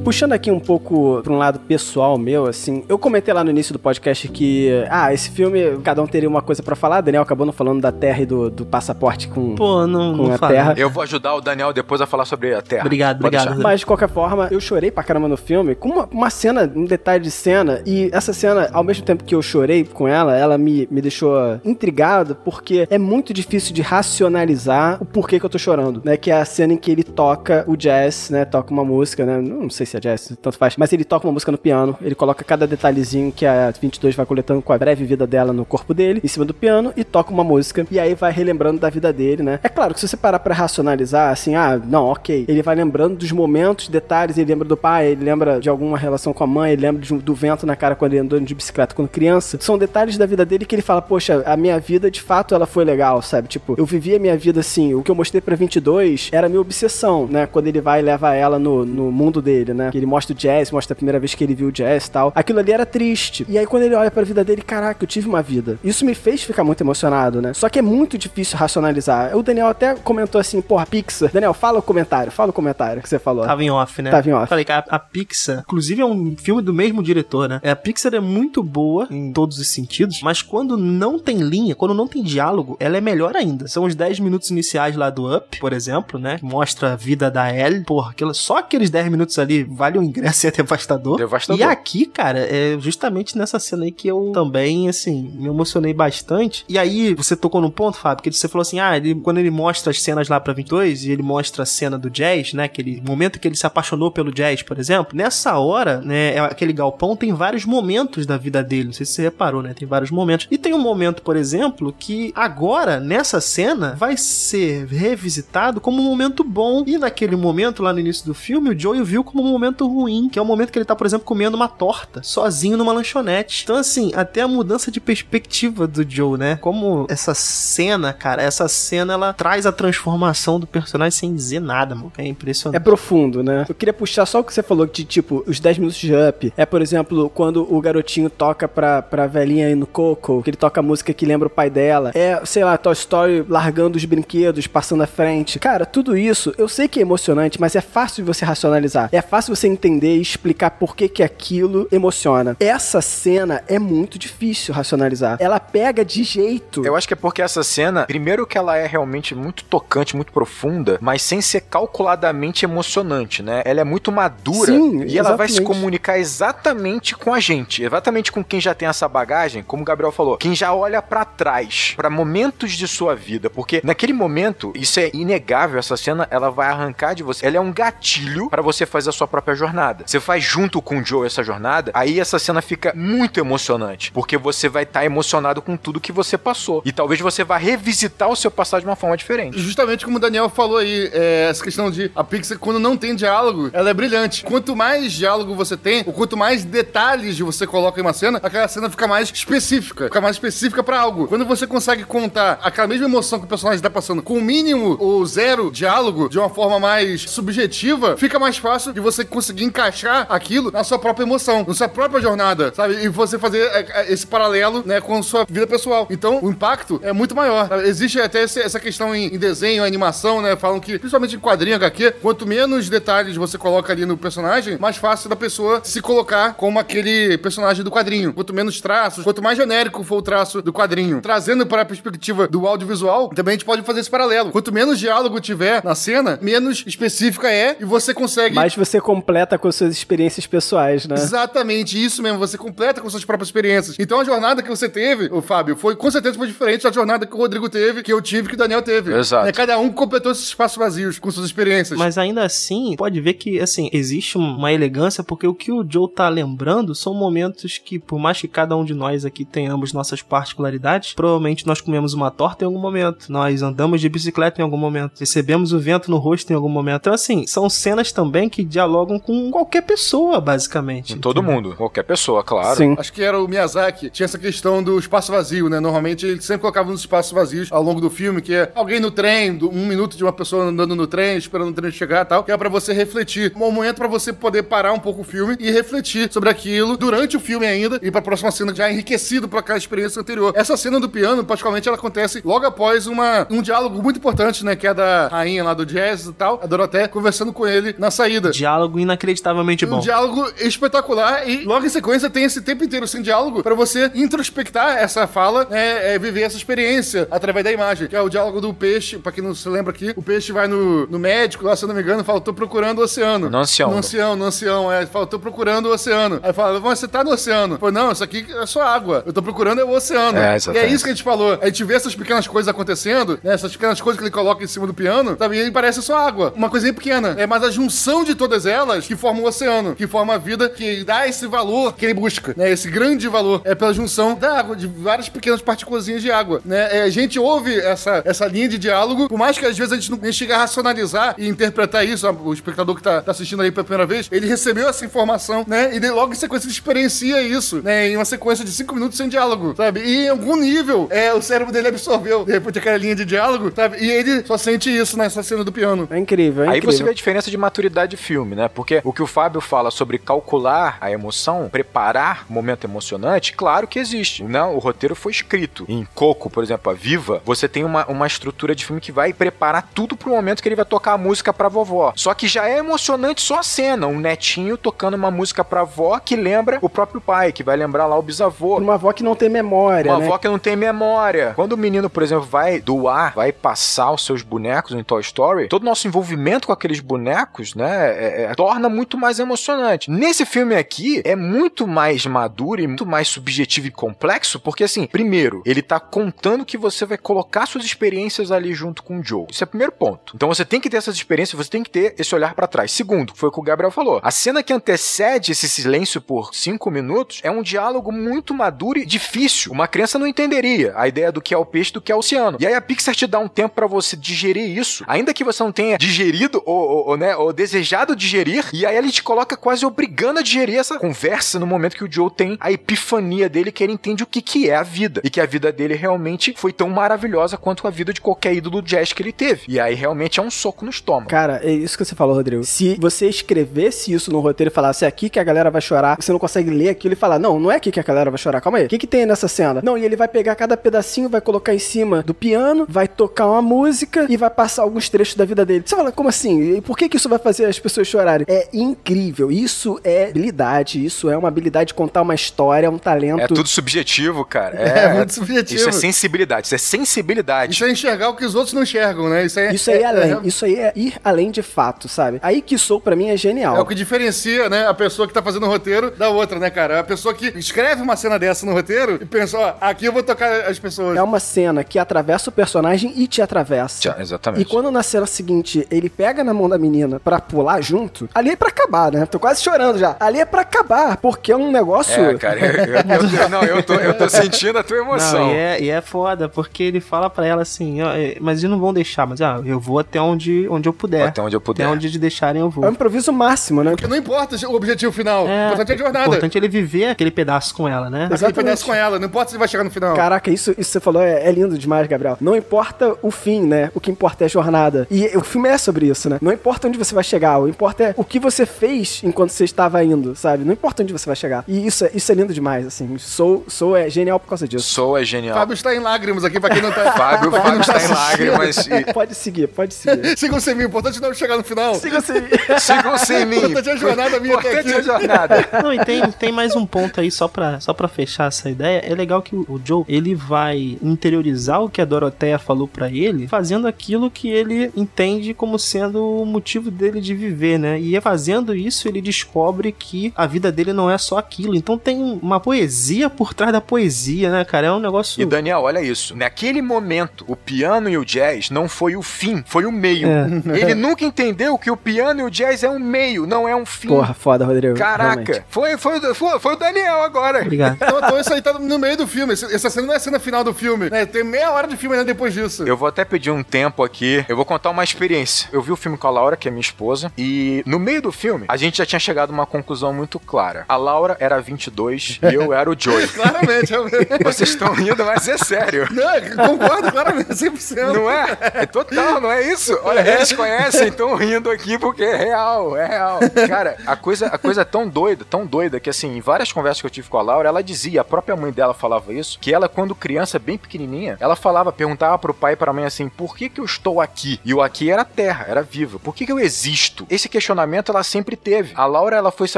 Puxando aqui um pouco pra um lado pessoal meu, assim, eu comentei lá no início do podcast que, ah, esse filme, cada um teria uma coisa pra falar. Daniel acabou não falando da Terra e do, do passaporte com. Pô, não, Com não a fala. terra. Eu vou ajudar o Daniel depois a falar sobre a Terra. Obrigado, Pode obrigado. deixar. Mas de qualquer forma, eu chorei pra caramba no filme com uma, uma cena, um detalhe de cena. E essa cena, ao mesmo tempo que eu chorei com ela, ela me, me deixou intrigado porque é muito difícil de racionalizar o porquê que eu tô chorando, né? Que é a cena em que ele toca o jazz, né? Toca uma música, né? Não sei se é jazz, tanto faz. Mas ele toca uma música no piano, ele coloca cada detalhezinho que a 22 vai coletando com a breve vida dela no corpo dele, em cima do piano, e toca uma música. E aí vai relembrando da vida dele, né? É claro que se você parar pra racionalizar, assim, ah, não, ok. Ele vai lembrando dos momentos, detalhes, ele lembra do pai, ele lembra de alguma relação com a mãe, ele lembra do vento na cara quando ele andou de bicicleta quando criança. São detalhes da vida dele que ele fala, poxa, a minha vida de fato ela foi legal, sabe? Tipo, eu vivi a minha vida assim, o que eu mostrei pra 22 era a minha obsessão, né? Quando ele vai e leva ela no, no mundo dele, né? Né? Que ele mostra o jazz, mostra a primeira vez que ele viu o jazz e tal. Aquilo ali era triste. E aí quando ele olha pra vida dele, caraca, eu tive uma vida. Isso me fez ficar muito emocionado, né? Só que é muito difícil racionalizar. O Daniel até comentou assim, porra, Pixar. Daniel, fala o comentário, fala o comentário que você falou. Tava em off, né? Tava em off. Falei que a, a Pixar, inclusive é um filme do mesmo diretor, né? É, A Pixar é muito boa em todos os sentidos, mas quando não tem linha, quando não tem diálogo, ela é melhor ainda. São os 10 minutos iniciais lá do Up, por exemplo, né? Que mostra a vida da Ellie. Porra, aquela, só aqueles 10 minutos ali vale o ingresso e é devastador. Devastador. E aqui, cara, é justamente nessa cena aí que eu também, assim, me emocionei bastante. E aí, você tocou num ponto, Fábio, que você falou assim: ah, ele, quando ele mostra as cenas lá pra 22 e ele mostra a cena do jazz, né? Aquele momento que ele se apaixonou pelo jazz, por exemplo. Nessa hora, né? é- Aquele galpão tem vários momentos da vida dele. Não sei se você reparou, né? Tem vários momentos. E tem um momento, por exemplo, que agora, nessa cena, vai ser revisitado como um momento bom. E naquele momento, lá no início do filme, o Joey viu como um momento ruim, que é o momento que ele tá, por exemplo, comendo uma torta, sozinho numa lanchonete. Então, assim, até a mudança de perspectiva do Joe, né? Como essa cena, cara, essa cena ela traz a transformação do personagem sem dizer nada, mano. É É impressionante. profundo, né? Eu queria puxar só o que você falou de, tipo, os 10 minutos de up. É, por exemplo, quando o garotinho toca pra, pra velhinha aí no Coco, que ele toca a música que lembra o pai dela. É, sei lá, Toy Story largando os brinquedos, passando à frente. Cara, tudo isso, eu sei que é emocionante, mas é fácil de você racionalizar. É fácil você entender e explicar por que que aquilo emociona. Essa cena é muito difícil racionalizar. Ela pega de jeito. Eu acho que é porque essa cena, primeiro que ela é realmente muito tocante, muito profunda, mas sem ser calculadamente emocionante, né? Ela é muito madura Sim, e ela vai se exatamente. comunicar exatamente com a gente, exatamente com quem já tem essa bagagem, como o Gabriel falou, quem já olha pra trás, pra momentos de sua vida, porque naquele momento, isso é inegável, essa cena, ela vai arrancar de você. Ela é um gatilho pra você fazer a sua própria jornada. Você faz junto com o Joe essa jornada, aí essa cena fica muito emocionante, porque você vai estar emocionado com tudo que você passou. E talvez você vá revisitar o seu passado de uma forma diferente. Justamente como o Daniel falou aí, é, essa questão de a Pixar, quando não tem diálogo, ela é brilhante. Quanto mais diálogo você tem, ou quanto mais detalhes você coloca em uma cena, aquela cena fica mais específica, fica mais específica pra algo. Quando você consegue contar aquela mesma emoção que o personagem tá passando com o mínimo ou zero diálogo, de uma forma mais subjetiva, fica mais fácil de você conseguir encaixar aquilo na sua própria emoção, na sua própria jornada, sabe? E você fazer é, é, esse paralelo, né, com a sua vida pessoal. Então, o impacto é muito maior. sabe? Existe até essa questão em, em desenho, animação, né? Falam que, principalmente em quadrinho HQ, quanto menos detalhes você coloca ali no personagem, mais fácil da pessoa se colocar como aquele personagem do quadrinho. Quanto menos traços, quanto mais genérico for o traço do quadrinho. Trazendo para a perspectiva do audiovisual, também a gente pode fazer esse paralelo. Quanto menos diálogo tiver na cena, menos específica é e você consegue Mas você completa com suas experiências pessoais, né? Exatamente, isso mesmo. Você completa com suas próprias experiências. Então a jornada que você teve, o Fábio, foi com certeza foi diferente da jornada que o Rodrigo teve, que eu tive, que o Daniel teve. Exato. Né, Cada um completou esses espaços vazios com suas experiências. Mas ainda assim, pode ver que, assim, existe uma elegância, porque o que o Joe tá lembrando são momentos que, por mais que cada um de nós aqui tenhamos nossas particularidades, provavelmente nós comemos uma torta em algum momento, nós andamos de bicicleta em algum momento, recebemos o vento no rosto em algum momento. Então, assim, são cenas também que dialogam com qualquer pessoa, basicamente. Com todo mundo, qualquer pessoa, claro. Sim. Acho que era o Miyazaki, tinha essa questão do espaço vazio, né? Normalmente ele sempre colocava nos espaços vazios ao longo do filme, que é alguém no trem, um minuto de uma pessoa andando no trem, esperando o trem chegar e tal, que é pra você refletir. Um momento pra você poder parar um pouco o filme e refletir sobre aquilo durante o filme ainda e pra próxima cena já enriquecido por aquela experiência anterior. Essa cena do piano, particularmente, ela acontece logo após uma, um diálogo muito importante, né? Que é da rainha lá do jazz e tal, a Dorothea, conversando com ele na saída. Diálogo inacreditavelmente bom. Um diálogo espetacular e logo em sequência tem esse tempo inteiro sem diálogo pra você introspectar essa fala, né, é, viver essa experiência através da imagem, que é o diálogo do peixe, pra quem não se lembra aqui, o peixe vai no, no médico lá, se eu não me engano, fala, tô procurando o oceano. No ancião. No ancião, no ancião, é, fala, tô procurando o oceano. Aí fala, você tá no oceano. Pô, não, isso aqui é só água, eu tô procurando é o oceano. É, e é isso que a gente falou, a gente vê essas pequenas coisas acontecendo, né, essas pequenas coisas que ele coloca em cima do piano, sabe, e parece só água, uma coisinha pequena, é, mas a junção de todas elas que forma o oceano, que forma a vida, que dá esse valor que ele busca, né, esse grande valor, é pela junção da água, de várias pequenas partículas de água, né, É, a gente ouve essa, essa linha de diálogo, por mais que às vezes a gente não chega a racionalizar e interpretar isso, o espectador que tá, tá assistindo aí pela primeira vez, ele recebeu essa informação, né, e daí logo em sequência ele experiencia isso, né, em uma sequência de cinco minutos sem diálogo, sabe, e em algum nível, é, o cérebro dele absorveu, depois daquela linha de diálogo, sabe, e ele só sente isso nessa cena do piano. É incrível, é Aí incrível. você vê a diferença de maturidade de filme, né? Porque o que o Fábio fala sobre calcular a emoção, preparar o momento emocionante, claro que existe. Não, o roteiro foi escrito. Em Coco, por exemplo, a Viva, você tem uma, uma estrutura de filme que vai preparar tudo pro momento que ele vai tocar a música pra vovó. Só que já é emocionante só a cena, um netinho tocando uma música pra avó que lembra o próprio pai, que vai lembrar lá o bisavô. Uma avó que não tem memória, Uma né? avó que não tem memória. Quando o menino, por exemplo, vai doar, vai passar os seus bonecos em Toy Story, todo o nosso envolvimento com aqueles bonecos, né, é- é- torna muito mais emocionante. Nesse filme aqui, é muito mais maduro e muito mais subjetivo e complexo, porque assim, primeiro, ele tá contando que você vai colocar suas experiências ali junto com o Joe. Isso é o primeiro ponto. Então você tem que ter essas experiências, você tem que ter esse olhar pra trás. Segundo, foi o que o Gabriel falou. A cena que antecede esse silêncio por cinco minutos é um diálogo muito maduro e difícil. Uma criança não entenderia a ideia do que é o peixe do que é o oceano. E aí a Pixar te dá um tempo pra você digerir isso, ainda que você não tenha digerido ou, ou- ou, né, ou desejado digerir, e aí ele te coloca quase obrigando a digerir essa conversa no momento que o Joe tem a epifania dele, que ele entende o que, que é a vida. E que a vida dele realmente foi tão maravilhosa quanto a vida de qualquer ídolo jazz que ele teve. E aí realmente é um soco no estômago. Cara, é isso que você falou, Rodrigo. Se você escrevesse isso no roteiro e falasse é aqui que a galera vai chorar, você não consegue ler aquilo e falar, não, não é aqui que a galera vai chorar, calma aí. O que, que tem nessa cena? Não, e ele vai pegar cada pedacinho, vai colocar em cima do piano, vai tocar uma música e vai passar alguns trechos da vida dele. Você fala, como assim? E por que, que isso vai fazer as pessoas chorarem? É incrível. Isso é habilidade, isso é uma habilidade de contar uma história, um talento. É tudo subjetivo, cara. É, muito subjetivo. Isso é sensibilidade, isso é sensibilidade. Isso é enxergar o que os outros não enxergam, né? Isso, é, Isso aí é, além, É, isso aí é ir além de fato, sabe? Aí que sou pra mim é genial. é o que diferencia, né, a pessoa que tá fazendo o roteiro da outra, né, cara? A pessoa que escreve uma cena dessa no roteiro e pensa, ó, aqui eu vou tocar as pessoas. É uma cena que atravessa o personagem e te atravessa. Já, exatamente. E quando na cena seguinte ele pega na mão da menina pra pular junto, ali é pra acabar, né? Tô quase chorando já. Ali é pra acabar, porque é um negócio. É, cara, eu, eu- eu- não, eu tô, eu tô sentindo a tua emoção. Não, e é, e é foda, porque ele fala pra ela assim, ó, é, mas eles não vão deixar, mas ah, eu vou até onde, onde eu puder. Até onde eu puder. Até onde eles deixarem eu É um vou. improviso máximo, né? Porque não importa o objetivo final, o importante é a jornada. importante é ele viver aquele pedaço com ela, né? Aquele Exatamente. pedaço com ela, não importa se vai chegar no final. Caraca, isso, isso que você falou é, é lindo demais, Gabriel. Não importa o fim, né? O que importa é a jornada. E o filme é sobre isso, né? Não importa onde você vai chegar, o importa é o que você fez enquanto você estava indo, sabe? Não importa onde você vai chegar. E isso é, isso é lindo demais, assim. Sou, sou é genial por causa disso. Soul é genial. Fábio está em lágrimas aqui, pra quem não tá... Fábio, Fábio não tá está em lágrimas. E... Pode seguir, pode seguir. Sigam sem mim, o importante não é chegar no final. Siga você. Sigam sem mim. Importante é a jornada minha até Importante é a aqui. jornada. Não, e tem, tem mais um ponto aí, só pra, só pra fechar essa ideia. É legal que o, o Joe, ele vai interiorizar o que a Doroteia falou pra ele, fazendo aquilo que ele entende como sendo o motivo dele de viver, né? E fazendo isso, ele descobre que a vida dele não é só aquilo. Então tem uma poesia por trás da poesia, né, cara? É um negócio... E Daniel, olha isso. Naquele momento, o piano e o jazz não foi o fim, foi o meio. É. Ele nunca entendeu que o piano e o jazz é um meio, não é um fim. Porra, foda, Rodrigo. Caraca, foi, foi, foi, foi o Daniel agora. Obrigado. Então, então isso aí tá no meio do filme. Essa cena não é a cena final do filme. né? Tem meia hora de filme ainda depois disso. Eu vou até pedir um tempo aqui. Eu vou contar uma experiência. Eu vi o filme com a Laura, que é minha esposa, e no meio do filme, a gente já tinha chegado a uma conclusão muito clara. A Laura era 22 e eu era o Joey. Claramente. eu- Vocês estão rindo, mas é sério. Não, concordo claramente, 100%. Não é? É total, não é isso? Olha, eles conhecem, estão rindo aqui porque é real, é real. Cara, a coisa, a coisa é tão doida, tão doida, que assim, em várias conversas que eu tive com a Laura, ela dizia, a própria mãe dela falava isso, que ela, quando criança, bem pequenininha, ela falava, perguntava pro pai e pra mãe assim, por que que eu estou aqui? E o aqui era terra, era viva. Por que que eu existo? Esse questionamento ela sempre teve. A Laura, ela foi se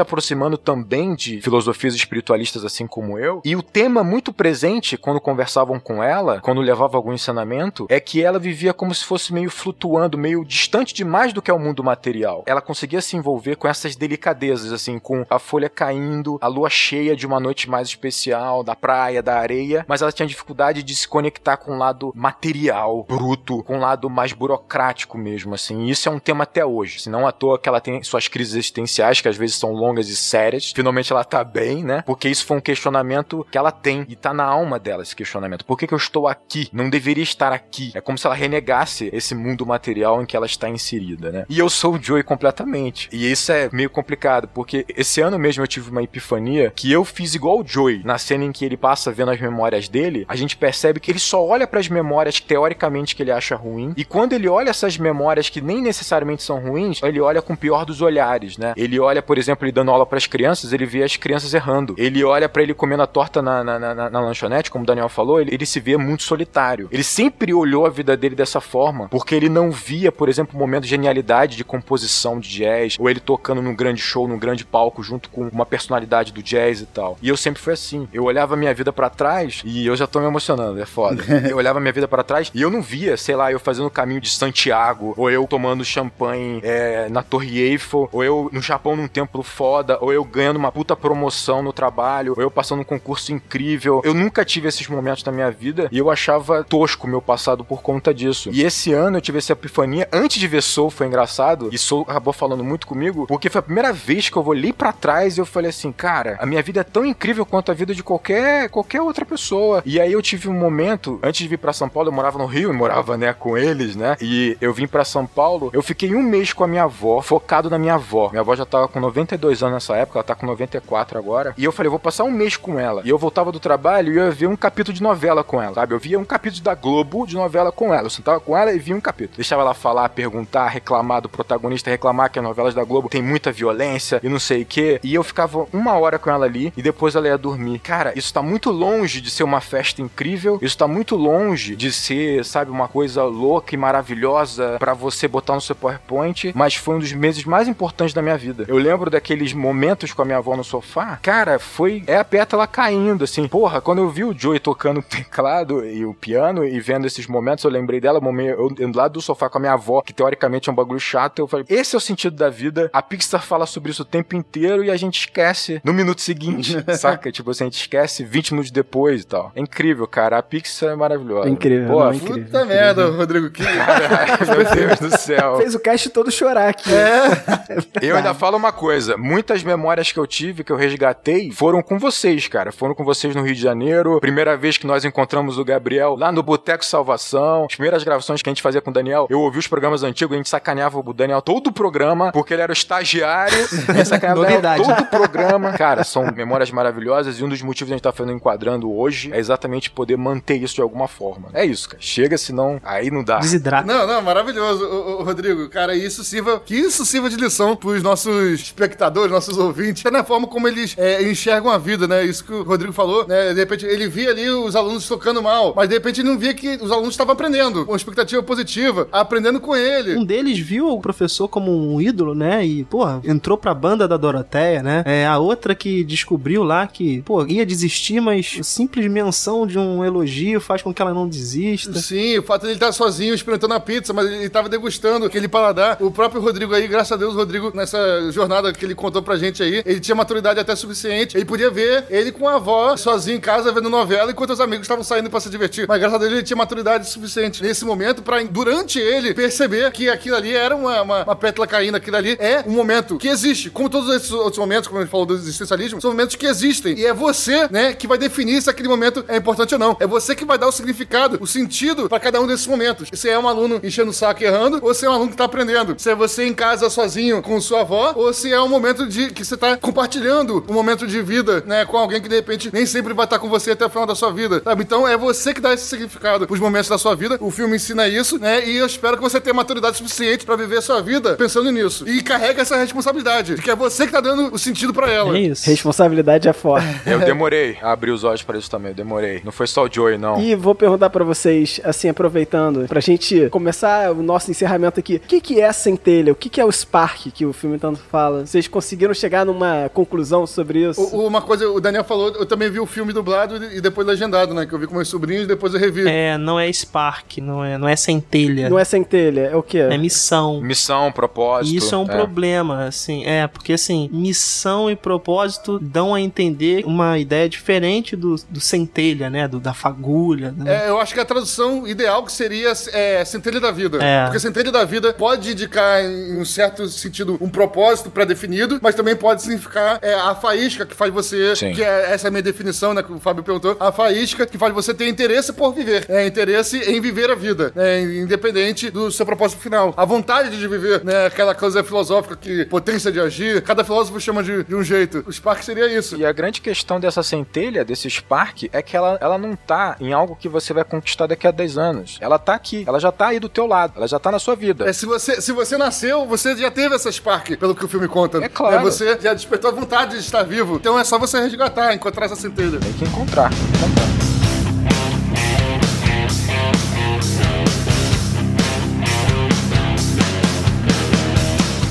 aproximando também de filosofias espiritualistas assim como eu, e o tema muito presente quando conversavam com ela, quando levava algum ensinamento, é que ela vivia como se fosse meio flutuando, meio distante demais do que é o mundo material. Ela conseguia se envolver com essas delicadezas, assim, com a folha caindo, a lua cheia de uma noite mais especial, da praia, da areia, mas ela tinha dificuldade de se conectar com o lado material, bruto, com o lado mais burocrático mesmo, assim. E isso é um tema até hoje. Se não à toa que ela tem suas crises existenciais, que às vezes são longas e sérias. Finalmente ela tá bem, né? Porque isso foi um questionamento que ela tem e tá na alma dela esse questionamento. Por que, que eu estou aqui? Não deveria estar aqui. É como se ela renegasse esse mundo material em que ela está inserida, né? E eu sou o Joey completamente. E isso é meio complicado, porque esse ano mesmo eu tive uma epifania que eu fiz igual o Joey. Na cena em que ele passa vendo as memórias dele, a gente percebe que ele só olha para as memórias teoricamente que ele acha ruim. E quando ele olha essas memórias que nem necessariamente são ruins, ele olha com o pior dos olhares, né? Ele olha, por exemplo, ele dando aula para as crianças, ele vê as crianças errando. Ele olha para ele comendo a torta na, na, na, na, lanchonete, como o Daniel falou, ele, ele se vê muito solitário. Ele sempre olhou a vida dele dessa forma, porque ele não via, por exemplo, um momento de genialidade de composição de jazz, ou ele tocando num grande show, num grande palco, junto com uma personalidade do jazz e tal. E eu sempre fui assim. Eu olhava a minha vida para trás e eu já tô me emocionando, é foda. eu olhava a minha vida para trás e eu não via, sei lá, eu fazendo o caminho de Santiago, ou eu tomando champanhe é, na Torre Eiffel, ou eu no Japão num templo foda, ou eu ganhando uma puta promoção no trabalho, ou eu passando um concurso incrível. Eu nunca tive esses momentos na minha vida e eu achava tosco o meu passado por conta disso. E esse ano eu tive essa epifania. Antes de ver Soul foi engraçado, e Soul acabou falando muito comigo, porque foi a primeira vez que eu olhei para trás e eu falei assim, cara, a minha vida é tão incrível quanto a vida de qualquer qualquer outra pessoa. E aí eu tive um momento, antes de vir para São Paulo, eu morava no Rio e morava, né, com eles, né? E eu vim para São Paulo, eu fiquei um mês com a minha avó, focado na minha avó. Minha avó já tava com 92 anos nessa época, ela tá com 94 agora. E eu falei, vou passar um mês com ela. E eu voltava do trabalho e eu ia ver um capítulo de novela com ela, sabe? Eu via um capítulo da Globo de novela com ela. Eu sentava com ela e via um capítulo. Deixava ela falar, perguntar, reclamar do protagonista, reclamar que as novelas da Globo tem muita violência e não sei o que. E eu ficava uma hora com ela ali e depois ela ia dormir. Cara, isso tá muito longe de ser uma festa incrível. Isso tá muito longe de ser, sabe, uma coisa louca e maravilhosa para você botar no seu PowerPoint. Mas foi um dos meses mais importantes da minha vida. Eu lembro daqueles momentos com a minha avó no sofá. Cara, foi. É a pétala caindo, assim. Porra, quando eu vi o Joey tocando o teclado e o piano e vendo esses momentos, eu lembrei dela, eu, eu lá do sofá com a minha avó, que teoricamente é um bagulho chato. Eu falei, esse é o sentido da vida. A Pixar fala sobre isso o tempo inteiro e a gente esquece no minuto seguinte, saca? Tipo assim, a gente esquece 20 minutos depois e tal. É incrível, cara. A Pixar é maravilhosa. É incrível. Pô, não, é puta incrível, merda, incrível. Rodrigo. Que... Meu Deus do céu. Fez o cast todo chorar aqui. É. Eu ainda falo uma coisa: muitas memórias que eu tive, que eu resgatei, foram com vocês, cara. Foram com vocês no Rio de Janeiro. Primeira vez que nós encontramos o Gabriel lá no Boteco Salvação. As primeiras gravações que a gente fazia com o Daniel, eu ouvi os programas antigos, a gente sacaneava o Daniel todo o programa, porque ele era o estagiário. A gente sacaneava Novidade. todo o programa. Cara, são memórias maravilhosas e um dos motivos de a gente tá fazendo enquadrando hoje é exatamente poder manter isso de alguma forma. É isso, cara. Chega, senão aí não dá. Desidrata. Não, não, maravilhoso, ô, ô, Rodrigo. Cara, isso sirva, que isso sirva de lição pros nossos espectadores, nossos ouvintes, é na forma como eles é, enxergam a vida, né? Isso que o Rodrigo falou, né? De repente ele via ali os alunos tocando mal, mas de repente ele não via que os alunos estavam aprendendo, com expectativa positiva, aprendendo com ele. Um deles viu o professor como um ídolo, né? E, porra, entrou pra banda da Doroteia, né? É, a outra que descobriu lá que, pô, ia desistir, mas a simples menção de um elogio faz com que ela não desista. Sim, o fato de ele estar sozinho experimentando a pizza, mas ele estava degustando aquele paladar. O próprio Rodrigo aí, graças a Deus, o Rodrigo, nessa jornada que ele contou pra gente aí, ele tinha maturidade até suficiente. Ele podia ver ele com a avó, sozinho em casa, vendo novela, enquanto os amigos estavam saindo pra se divertir. Mas graças a Deus ele tinha maturidade suficiente nesse momento pra, durante ele, perceber que aquilo ali era uma, uma, uma pétala caindo, aquilo ali é um momento que existe. Como todos esses outros momentos, como a gente falou do existencialismo, são momentos que existem. E é você, né, que vai definir se aquele momento é importante ou não. É você que vai dar o significado, o sentido pra cada um desses momentos. Se é um aluno enchendo o saco errando, ou se é um aluno que tá aprendendo. Se é você em casa sozinho com sua avó, ou se é um momento de que você tá compartilhando um momento de vida, né, com alguém que de repente nem sempre vai estar com você até o final da sua vida, sabe? Então é você que dá esse significado pros momentos da sua vida. O filme ensina isso, né? E eu espero que você tenha maturidade suficiente pra viver a sua vida pensando nisso. E carrega essa responsabilidade, de que é você que tá dando o sentido pra ela. É isso. Responsabilidade é forte. Eu demorei a abrir os olhos pra isso também, eu demorei. Não foi só o Joey, não. E vou perguntar pra vocês, assim, aproveitando, pra gente começar o nosso encerramento aqui. O que, que é a centelha? O que, que é o Que o filme tanto fala? Vocês conseguiram chegar numa conclusão sobre isso? O- Uma coisa, o Daniel falou, eu também vi o filme dublado e depois legendado, né? Que eu vi com meus sobrinhos e depois eu revi. É, não é Spark, não é, não é centelha. Não é centelha, é o quê? É missão. Missão, propósito. E isso é um problema, assim, é, porque assim, missão e propósito dão a entender uma ideia diferente do, do centelha, né, do, da fagulha, né? É, eu acho que a tradução ideal que seria é, centelha da vida. É. Porque centelha da vida pode indicar, em um certo sentido, um propósito pré-definido, mas também pode significar é, a faísca que faz você, Sim. que é essa é a minha definição, né, que o Fábio perguntou, a faísca que faz você ter interesse por viver, é, interesse em viver a vida, né, independente do seu propósito final. A vontade de viver, né, aquela coisa filosófica que potência de agir, cada filósofo chama de, de um jeito. O Spark seria isso. E a grande questão dessa centelha, desse Spark, é que ela, ela não tá em algo que você vai conquistar daqui a 10 anos. Ela tá aqui, ela já tá aí do teu lado, ela já tá na sua vida. É, se você, se você nasceu, você já tem teve essa Spark, pelo que o filme conta. É claro. É, você já despertou a vontade de estar vivo. Então é só você resgatar, encontrar essa centelha. Tem que encontrar. tem que encontrar.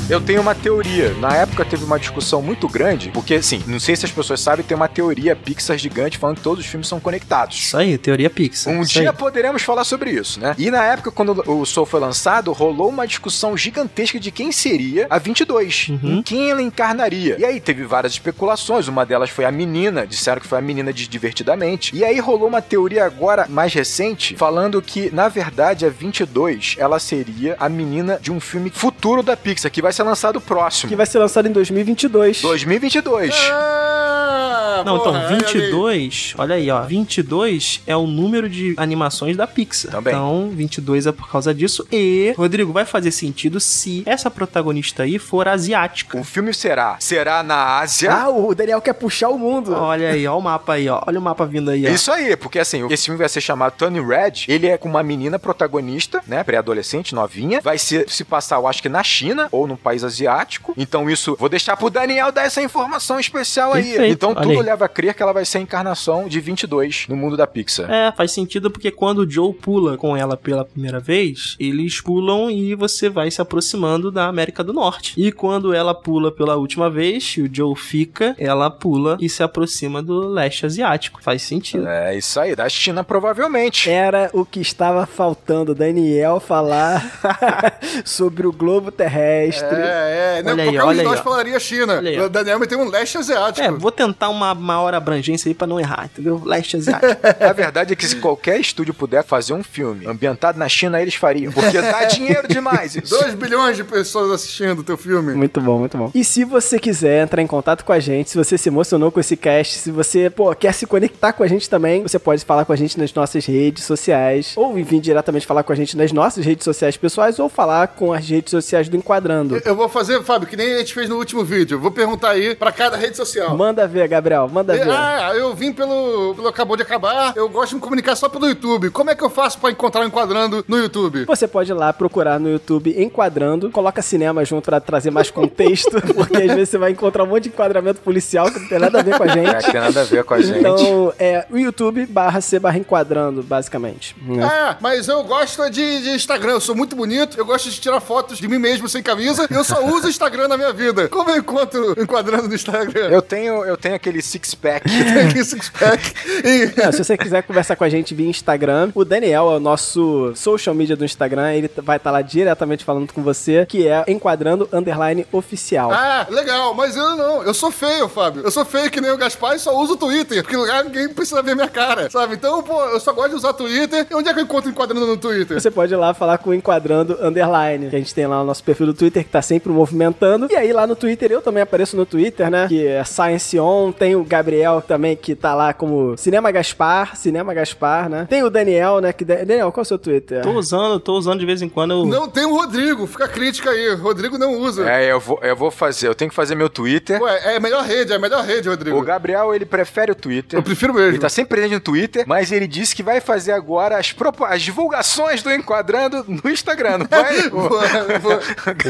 Eu tenho uma teoria. Na época teve uma discussão muito grande, porque assim, não sei se as pessoas sabem, tem uma teoria Pixar gigante falando que todos os filmes são conectados. Isso aí, teoria Pixar. Um dia aí. poderemos falar sobre isso, né? E na época, quando o Soul foi lançado, rolou uma discussão gigantesca de quem seria a 22. Uhum. Em quem ela encarnaria. E aí teve várias especulações. Uma delas foi a menina. Disseram que foi a menina de Divertidamente. E aí rolou uma teoria agora mais recente, falando que, na verdade, a 22 ela seria a menina de um filme futuro da Pixar, que vai ser lançado próximo. Que vai ser lançado em 2022. 2022. Ah, Não, porra, então, aí, 22, olha aí, ó. 22 é o número de animações da Pixar. Também. Então, 22 é por causa disso. E, Rodrigo, vai fazer sentido se essa protagonista aí for asiática. O filme será? Será na Ásia. Ah, o Daniel quer puxar o mundo. Olha aí, ó o mapa aí, ó. Olha o mapa vindo aí, ó. Isso aí, porque assim, esse filme vai ser chamado Tony Red. Ele é com uma menina protagonista, né? Pré-adolescente, novinha. Vai ser, se passar, eu acho que na China ou num país asiático. Então, isso, vou deixar pro Daniel dar essa informação especial aí. Perfeito, Então, olha tudo aí. leva a crer que ela vai ser a encarnação de 22 no mundo da Pixar. É, faz sentido porque quando o Joe pula com ela pela primeira vez, eles pulam e você vai se aproximando da América do Norte. E quando ela pula pela última vez, e o Joe fica, ela pula e se aproxima do leste asiático. Faz sentido. É isso aí, da China provavelmente. Era o que estava faltando, Daniel falar sobre o globo terrestre. É, é. Não, Olha aí, qualquer um olha de aí, nós ó. falaria China. Aí, o Daniel meteu um leste asiático. É, vou tentar uma maior abrangência aí pra não errar, entendeu? Leste asiático. A verdade é que se qualquer estúdio puder fazer um filme ambientado na China, eles fariam. Porque dá dinheiro demais. isso. 2 bilhões de pessoas assistindo o teu filme. Muito bom, muito bom. E se você quiser entrar em contato com a gente, se você se emocionou com esse cast, se você, pô, quer se conectar com a gente também, você pode falar com a gente nas nossas redes sociais, ou vir diretamente falar com a gente nas nossas redes sociais pessoais, ou falar com as redes sociais do Enquadrando. Eu vou fazer, Fábio, que nem a gente fez no último vídeo. Vou perguntar aí pra cada rede social. Manda ver, Gabriel, manda ver. Ah, eu vim pelo, pelo Acabou de Acabar. Eu gosto de me comunicar só pelo YouTube. Como é que eu faço pra encontrar o Enquadrando no YouTube? Você pode ir lá procurar no YouTube Enquadrando, coloca cinema junto pra trazer mais contexto, porque às vezes você vai encontrar um monte de enquadramento policial que não tem nada a ver com a É, gente. que tem nada a ver com a gente. Então, é o YouTube barra C barra Enquadrando, basicamente. né? Ah, mas eu gosto de, de Instagram. Eu sou muito bonito. Eu gosto de tirar fotos de mim mesmo sem camisa. Eu só uso Instagram na minha vida. Como eu encontro enquadrando no Instagram? Eu tenho, eu tenho aquele six-pack. tenho aqui six pack. E... É, se você quiser conversar com a gente via Instagram, o Daniel é o nosso social media do Instagram, ele vai estar lá diretamente falando com você, que é enquadrando underline oficial. Ah, legal, mas eu não. Eu sou feio, Fábio. Eu sou feio que nem o Gaspar e só uso o Twitter. Porque lá ninguém precisa ver minha cara, sabe? Então, pô, eu só gosto de usar Twitter. E onde é que eu encontro enquadrando no Twitter? Você pode ir lá falar com o Enquadrando Underline, que a gente tem lá o nosso perfil do Twitter que tá sempre movimentando. E aí lá no Twitter, eu também apareço no Twitter, né? Que é Science On. Tem o Gabriel também, que tá lá como Cinema Gaspar, Cinema Gaspar, né? Tem o Daniel, né? Que Daniel, qual é o seu Twitter? Tô usando, tô usando de vez em quando. Eu... Não tem o Rodrigo, fica a crítica aí. O Rodrigo não usa. É, eu vou, eu vou fazer, eu tenho que fazer meu Twitter. Ué, é a melhor rede, é a melhor rede, Rodrigo. O Gabriel, ele prefere o Twitter. Eu prefiro mesmo. Ele tá sempre presente no Twitter, mas ele disse que vai fazer agora as, propo- as divulgações do Enquadrando no Instagram, não vai? Vou- vou-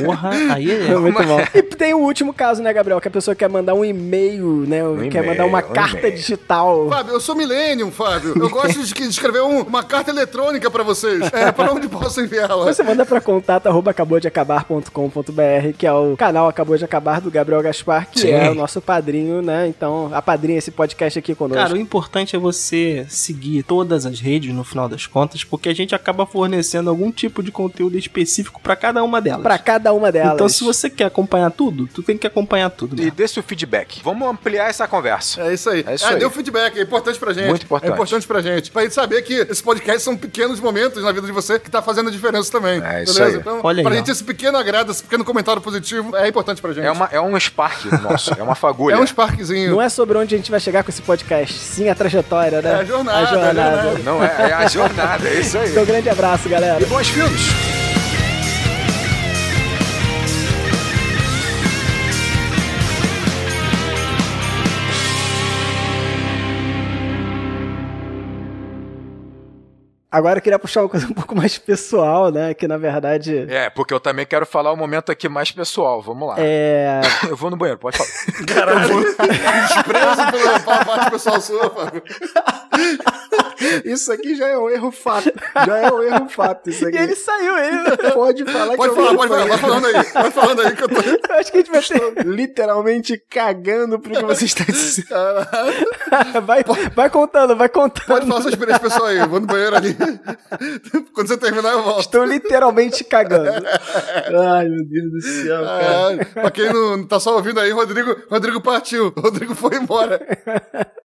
Porra, aí é. É muito bom. E tem o último caso, né, Gabriel? Que a pessoa quer mandar um e-mail, né? quer e-mail, mandar uma um carta digital. Fábio, eu sou millennium, Fábio. Eu gosto de de escrever um- uma carta eletrônica pra vocês. É, pra onde posso enviá-la? Você manda pra contato arroba acaboudeacabar.com.br, que é o canal Acabou de Acabar do Gabriel Gaspar, que Sim. é o nosso padrinho, né? Então, apadrinha esse podcast aqui conosco. Cara, o importante é você seguir todas as redes no final das contas, porque a gente acaba fornecendo algum tipo de conteúdo específico pra cada uma delas. Pra cada uma delas. Então, se você quer acompanhar tudo, tu tem que acompanhar tudo. E mesmo. dê seu feedback. Vamos ampliar essa conversa. É isso aí. É isso ah, aí. deu feedback, é importante pra gente. Muito importante. É importante pra gente. Pra gente saber que esses podcasts são pequenos momentos na vida de você que tá fazendo a diferença também. É isso beleza? aí. Então, Olha aí, pra ó. gente esse pequeno agrado, esse pequeno comentário positivo é importante pra gente. É, uma, é um Spark nosso, é uma fagulha. É um sparkzinho. Não é sobre onde a gente vai chegar com esse podcast, sim a trajetória, né? É a jornada, A jornada. a jornada. Não, é, é a jornada, é isso aí. Então, grande abraço, galera. E bons filmes! Agora eu queria puxar uma coisa um pouco mais pessoal, né? Que na verdade. É, porque eu também quero falar um momento aqui mais pessoal. Vamos lá. É. Eu vou no banheiro, pode falar. Caralho. Desprezo pela pela parte pessoal sua, Fábio. Isso aqui já é um erro fato. Já é um erro fato. Isso aqui. E ele saiu, ele. pode falar Pode que eu falar, vou pode no falar. Vai falando aí. Vai falando aí que eu tô. Eu acho que a gente vai ter literalmente cagando pro que você está dizendo. Vai, vai contando, vai contando. Pode falar sua experiência pessoal aí. Eu vou no banheiro ali. Quando você terminar, eu volto. Estou literalmente cagando. Ai, meu Deus do céu, cara. Ah, pra quem não tá só ouvindo aí, Rodrigo, Rodrigo partiu. Rodrigo foi embora.